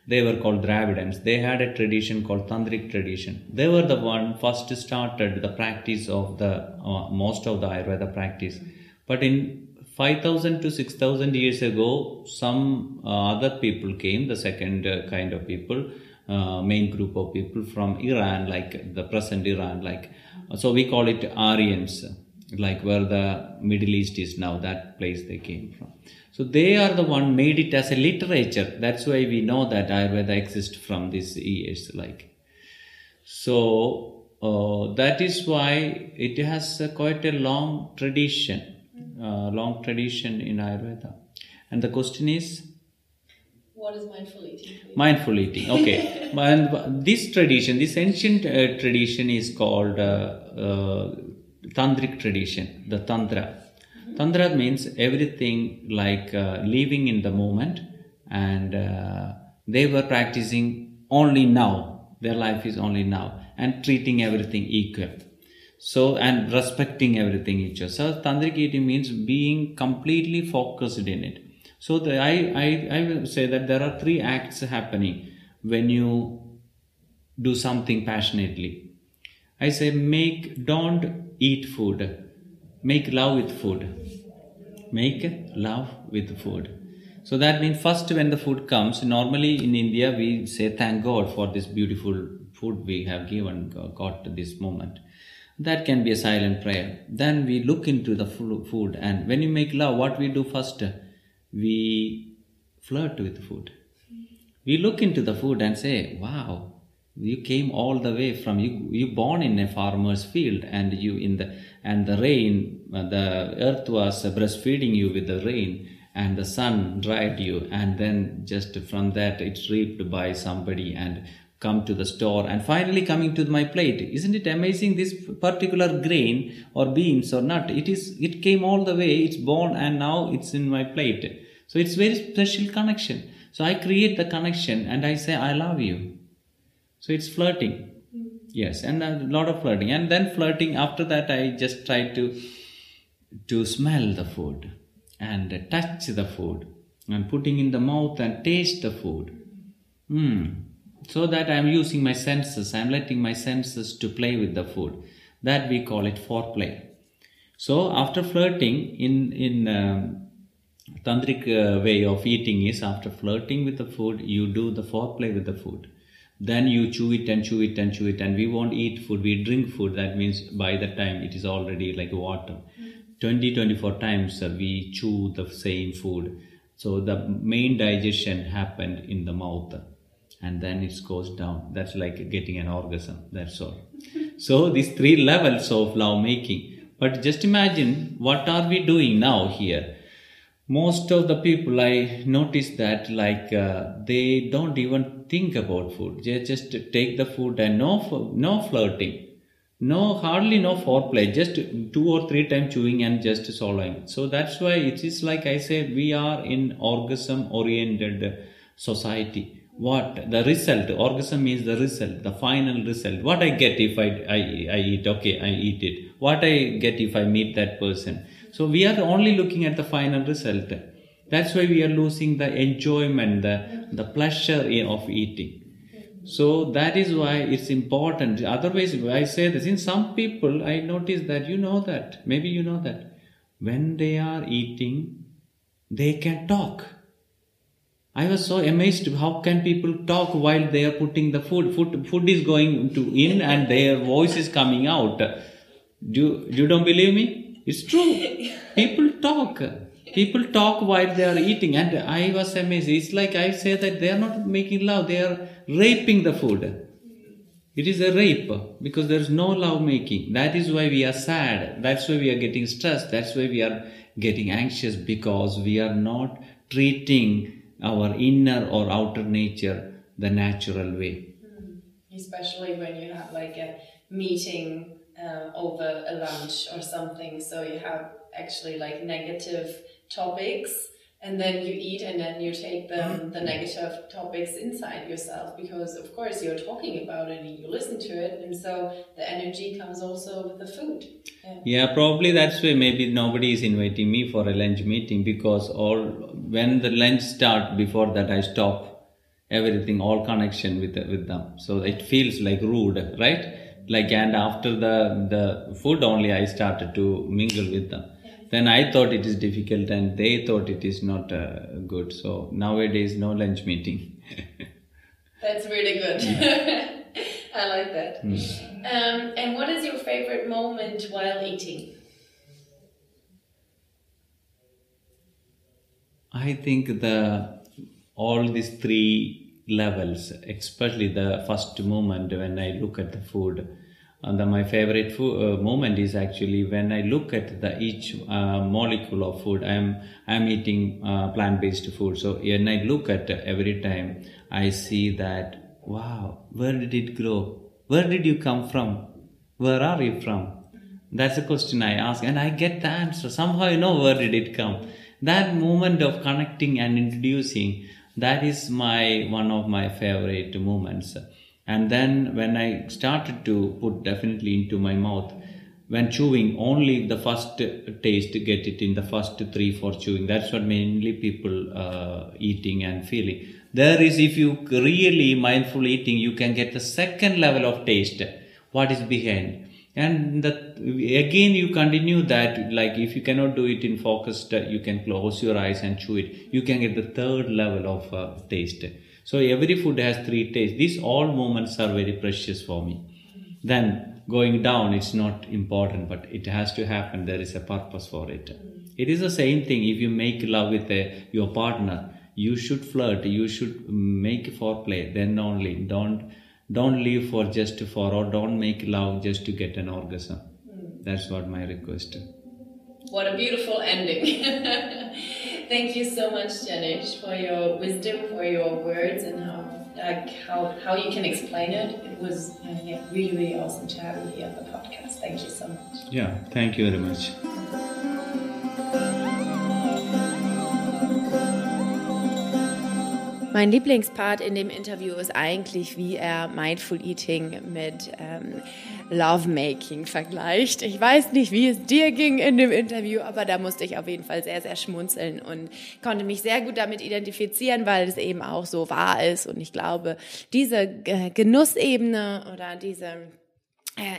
they were called Dravidians. They had a tradition called Tantric tradition. They were the one first started the practice of the uh, most of the Ayurveda practice. But in 5,000 to 6,000 years ago, some uh, other people came, the second uh, kind of people, uh, main group of people from Iran, like the present Iran, like so we call it Aryans, like where the Middle East is now, that place they came from. So they are the one made it as a literature. That's why we know that Ayurveda exists from these years. Like so, uh, that is why it has uh, quite a long tradition, uh, long tradition in Ayurveda. And the question is What is mindful eating mindful eating. Okay, [LAUGHS] and this tradition, this ancient uh, tradition is called uh, uh, tantric tradition, the tantra. Tantra means everything like uh, living in the moment, and uh, they were practicing only now. Their life is only now, and treating everything equal. So and respecting everything each other. So tantric means being completely focused in it. So the, I, I I will say that there are three acts happening when you do something passionately. I say make don't eat food make love with food. Make love with food. So that means first when the food comes normally in india we say thank god for this beautiful food we have given got this moment. That can be a silent prayer. Then we look into the food and when you make love what we do first? We flirt with food. We look into the food and say wow you came all the way from you you born in a farmer's field and you in the and the rain uh, the earth was breastfeeding you with the rain and the sun dried you. And then just from that it's reaped by somebody and come to the store and finally coming to my plate. Isn't it amazing this particular grain or beans or nut? It is it came all the way it's born and now it's in my plate. So it's very special connection. So i create the connection and i say i love you so it's flirting. Yes and a lot of flirting. And then flirting after that i just try to to smell the food and touch the food and putting in the mouth and taste the food. Hmm. so that i'm using my senses i'm letting my senses to play with the food. That we call it foreplay. So after flirting in in um, tantric uh, way of eating is after flirting with the food you do the foreplay with the food then you chew it and chew it and chew it and we won't eat food we drink food. That means by the time it is already like water. 20 24 times uh, we chew the same food. So the main digestion happened in the mouth and then it goes down. That's like getting an orgasm that's all. [LAUGHS] So these three levels of love making but just imagine what are we doing now here most of the people i notice that like uh, they don't even think about food. They just take the food and no no flirting. No hardly no foreplay just two or three times chewing and just swallowing. So that's why it is like i say we are in orgasm oriented society. What the result? Orgasm means the result the final result. What i get if I, I i eat okay i eat it. What i get if i meet that person so we are only looking at the final result that's why we are losing the enjoyment the the pleasure of eating so that is why it's important. Otherwise, I say this in some people, I notice that you know that, maybe you know that when they are eating, they can talk. I was so amazed how can people talk while they are putting the food. Food, food is going to in and their voice is coming out. Do you don't believe me? It's true. People talk. People talk while they are eating, and I was amazed. It's like I say that they are not making love; they are raping the food. It is a rape because there is no love making. That is why we are sad. That's why we are getting stressed. That's why we are getting anxious because we are not treating our inner or outer nature the natural way. Hmm. Especially when you have like a meeting uh, over a lunch or something, so you have actually like negative topics and then you eat and then you take them the negative topics inside yourself because of course you're talking about it and you listen to it and so the energy comes also with the food. Yeah, yeah probably that's why maybe nobody is inviting me for a lunch meeting because all when the lunch start before that i stop everything all connection with with them. So it feels like rude right like and after the the food only i started to mingle with them then I thought it is difficult and they thought it is not uh, good. So nowadays, no lunch meeting. [LAUGHS] That's really good. [LAUGHS] I like that. Mm. Um, and what is your favorite moment while eating? I think the all these three levels, especially the first moment when I look at the food, and my favorite food, uh, moment is actually when I look at the each uh, molecule of food. I am I am eating uh, plant based food. So when I look at every time, I see that wow, where did it grow? Where did you come from? Where are you from? That's a question I ask, and I get the answer. Somehow you know where did it come. That moment of connecting and introducing, that is my one of my favorite moments and then when I started to put definitely into my mouth, when chewing, only the first taste get it in the first three, four chewing. That's what mainly people uh, eating and feeling. There is, if you really mindful eating, you can get the second level of taste. What is behind? And that again, you continue that. Like if you cannot do it in focused, you can close your eyes and chew it. You can get the third level of uh, taste. So every food has three tastes. These all moments are very precious for me. Then going down, it's not important, but it has to happen. There is a purpose for it. It is the same thing. If you make love with a, your partner, you should flirt. You should make foreplay. Then only don't don't live for just for or don't make love just to get an orgasm. That's what my request. What a beautiful ending. [LAUGHS] Thank you so much, Janesh, for your wisdom, for your words, and how like how, how you can explain it. It was uh, yeah, really, really awesome to have you here on the podcast. Thank you so much. Yeah, thank you very much. Mein Lieblingspart in dem Interview ist eigentlich, wie er Mindful Eating mit ähm, Lovemaking vergleicht. Ich weiß nicht, wie es dir ging in dem Interview, aber da musste ich auf jeden Fall sehr, sehr schmunzeln und konnte mich sehr gut damit identifizieren, weil es eben auch so wahr ist. Und ich glaube, diese Genussebene oder diese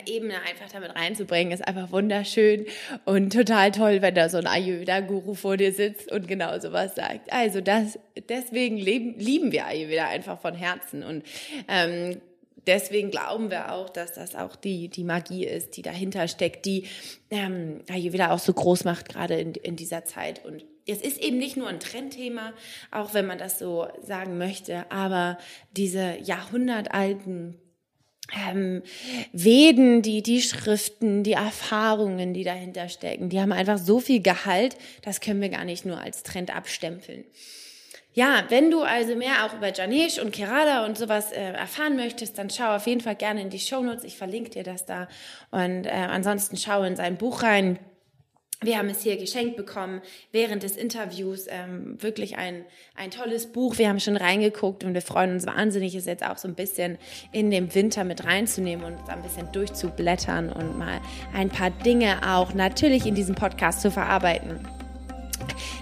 Ebene einfach damit reinzubringen, ist einfach wunderschön und total toll, wenn da so ein Ayurveda-Guru vor dir sitzt und genau sowas sagt. Also das, deswegen leben, lieben wir Ayurveda einfach von Herzen und ähm, deswegen glauben wir auch, dass das auch die, die Magie ist, die dahinter steckt, die ähm, Ayurveda auch so groß macht, gerade in, in dieser Zeit und es ist eben nicht nur ein Trendthema, auch wenn man das so sagen möchte, aber diese jahrhundertalten ähm, Veden, die, die Schriften, die Erfahrungen, die dahinter stecken, die haben einfach so viel Gehalt, das können wir gar nicht nur als Trend abstempeln. ja, wenn du also mehr auch über Janesh und Kerala und sowas äh, erfahren möchtest, dann schau auf jeden Fall gerne in die Shownotes. Ich verlinke dir das da. Und äh, ansonsten schau in sein Buch rein. Wir haben es hier geschenkt bekommen während des Interviews. Ähm, wirklich ein, ein tolles Buch. Wir haben schon reingeguckt und wir freuen uns wahnsinnig, es jetzt auch so ein bisschen in dem Winter mit reinzunehmen und ein bisschen durchzublättern und mal ein paar Dinge auch natürlich in diesem Podcast zu verarbeiten.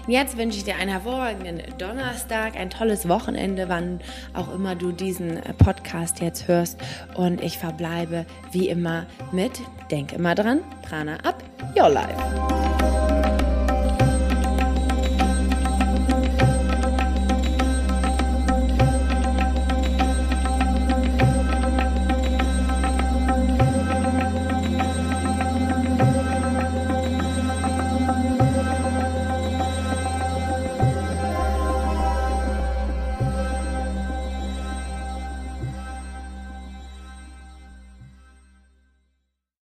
Jetzt wünsche ich dir einen hervorragenden Donnerstag, ein tolles Wochenende, wann auch immer du diesen Podcast jetzt hörst. Und ich verbleibe wie immer mit, denk immer dran, Prana up, your life.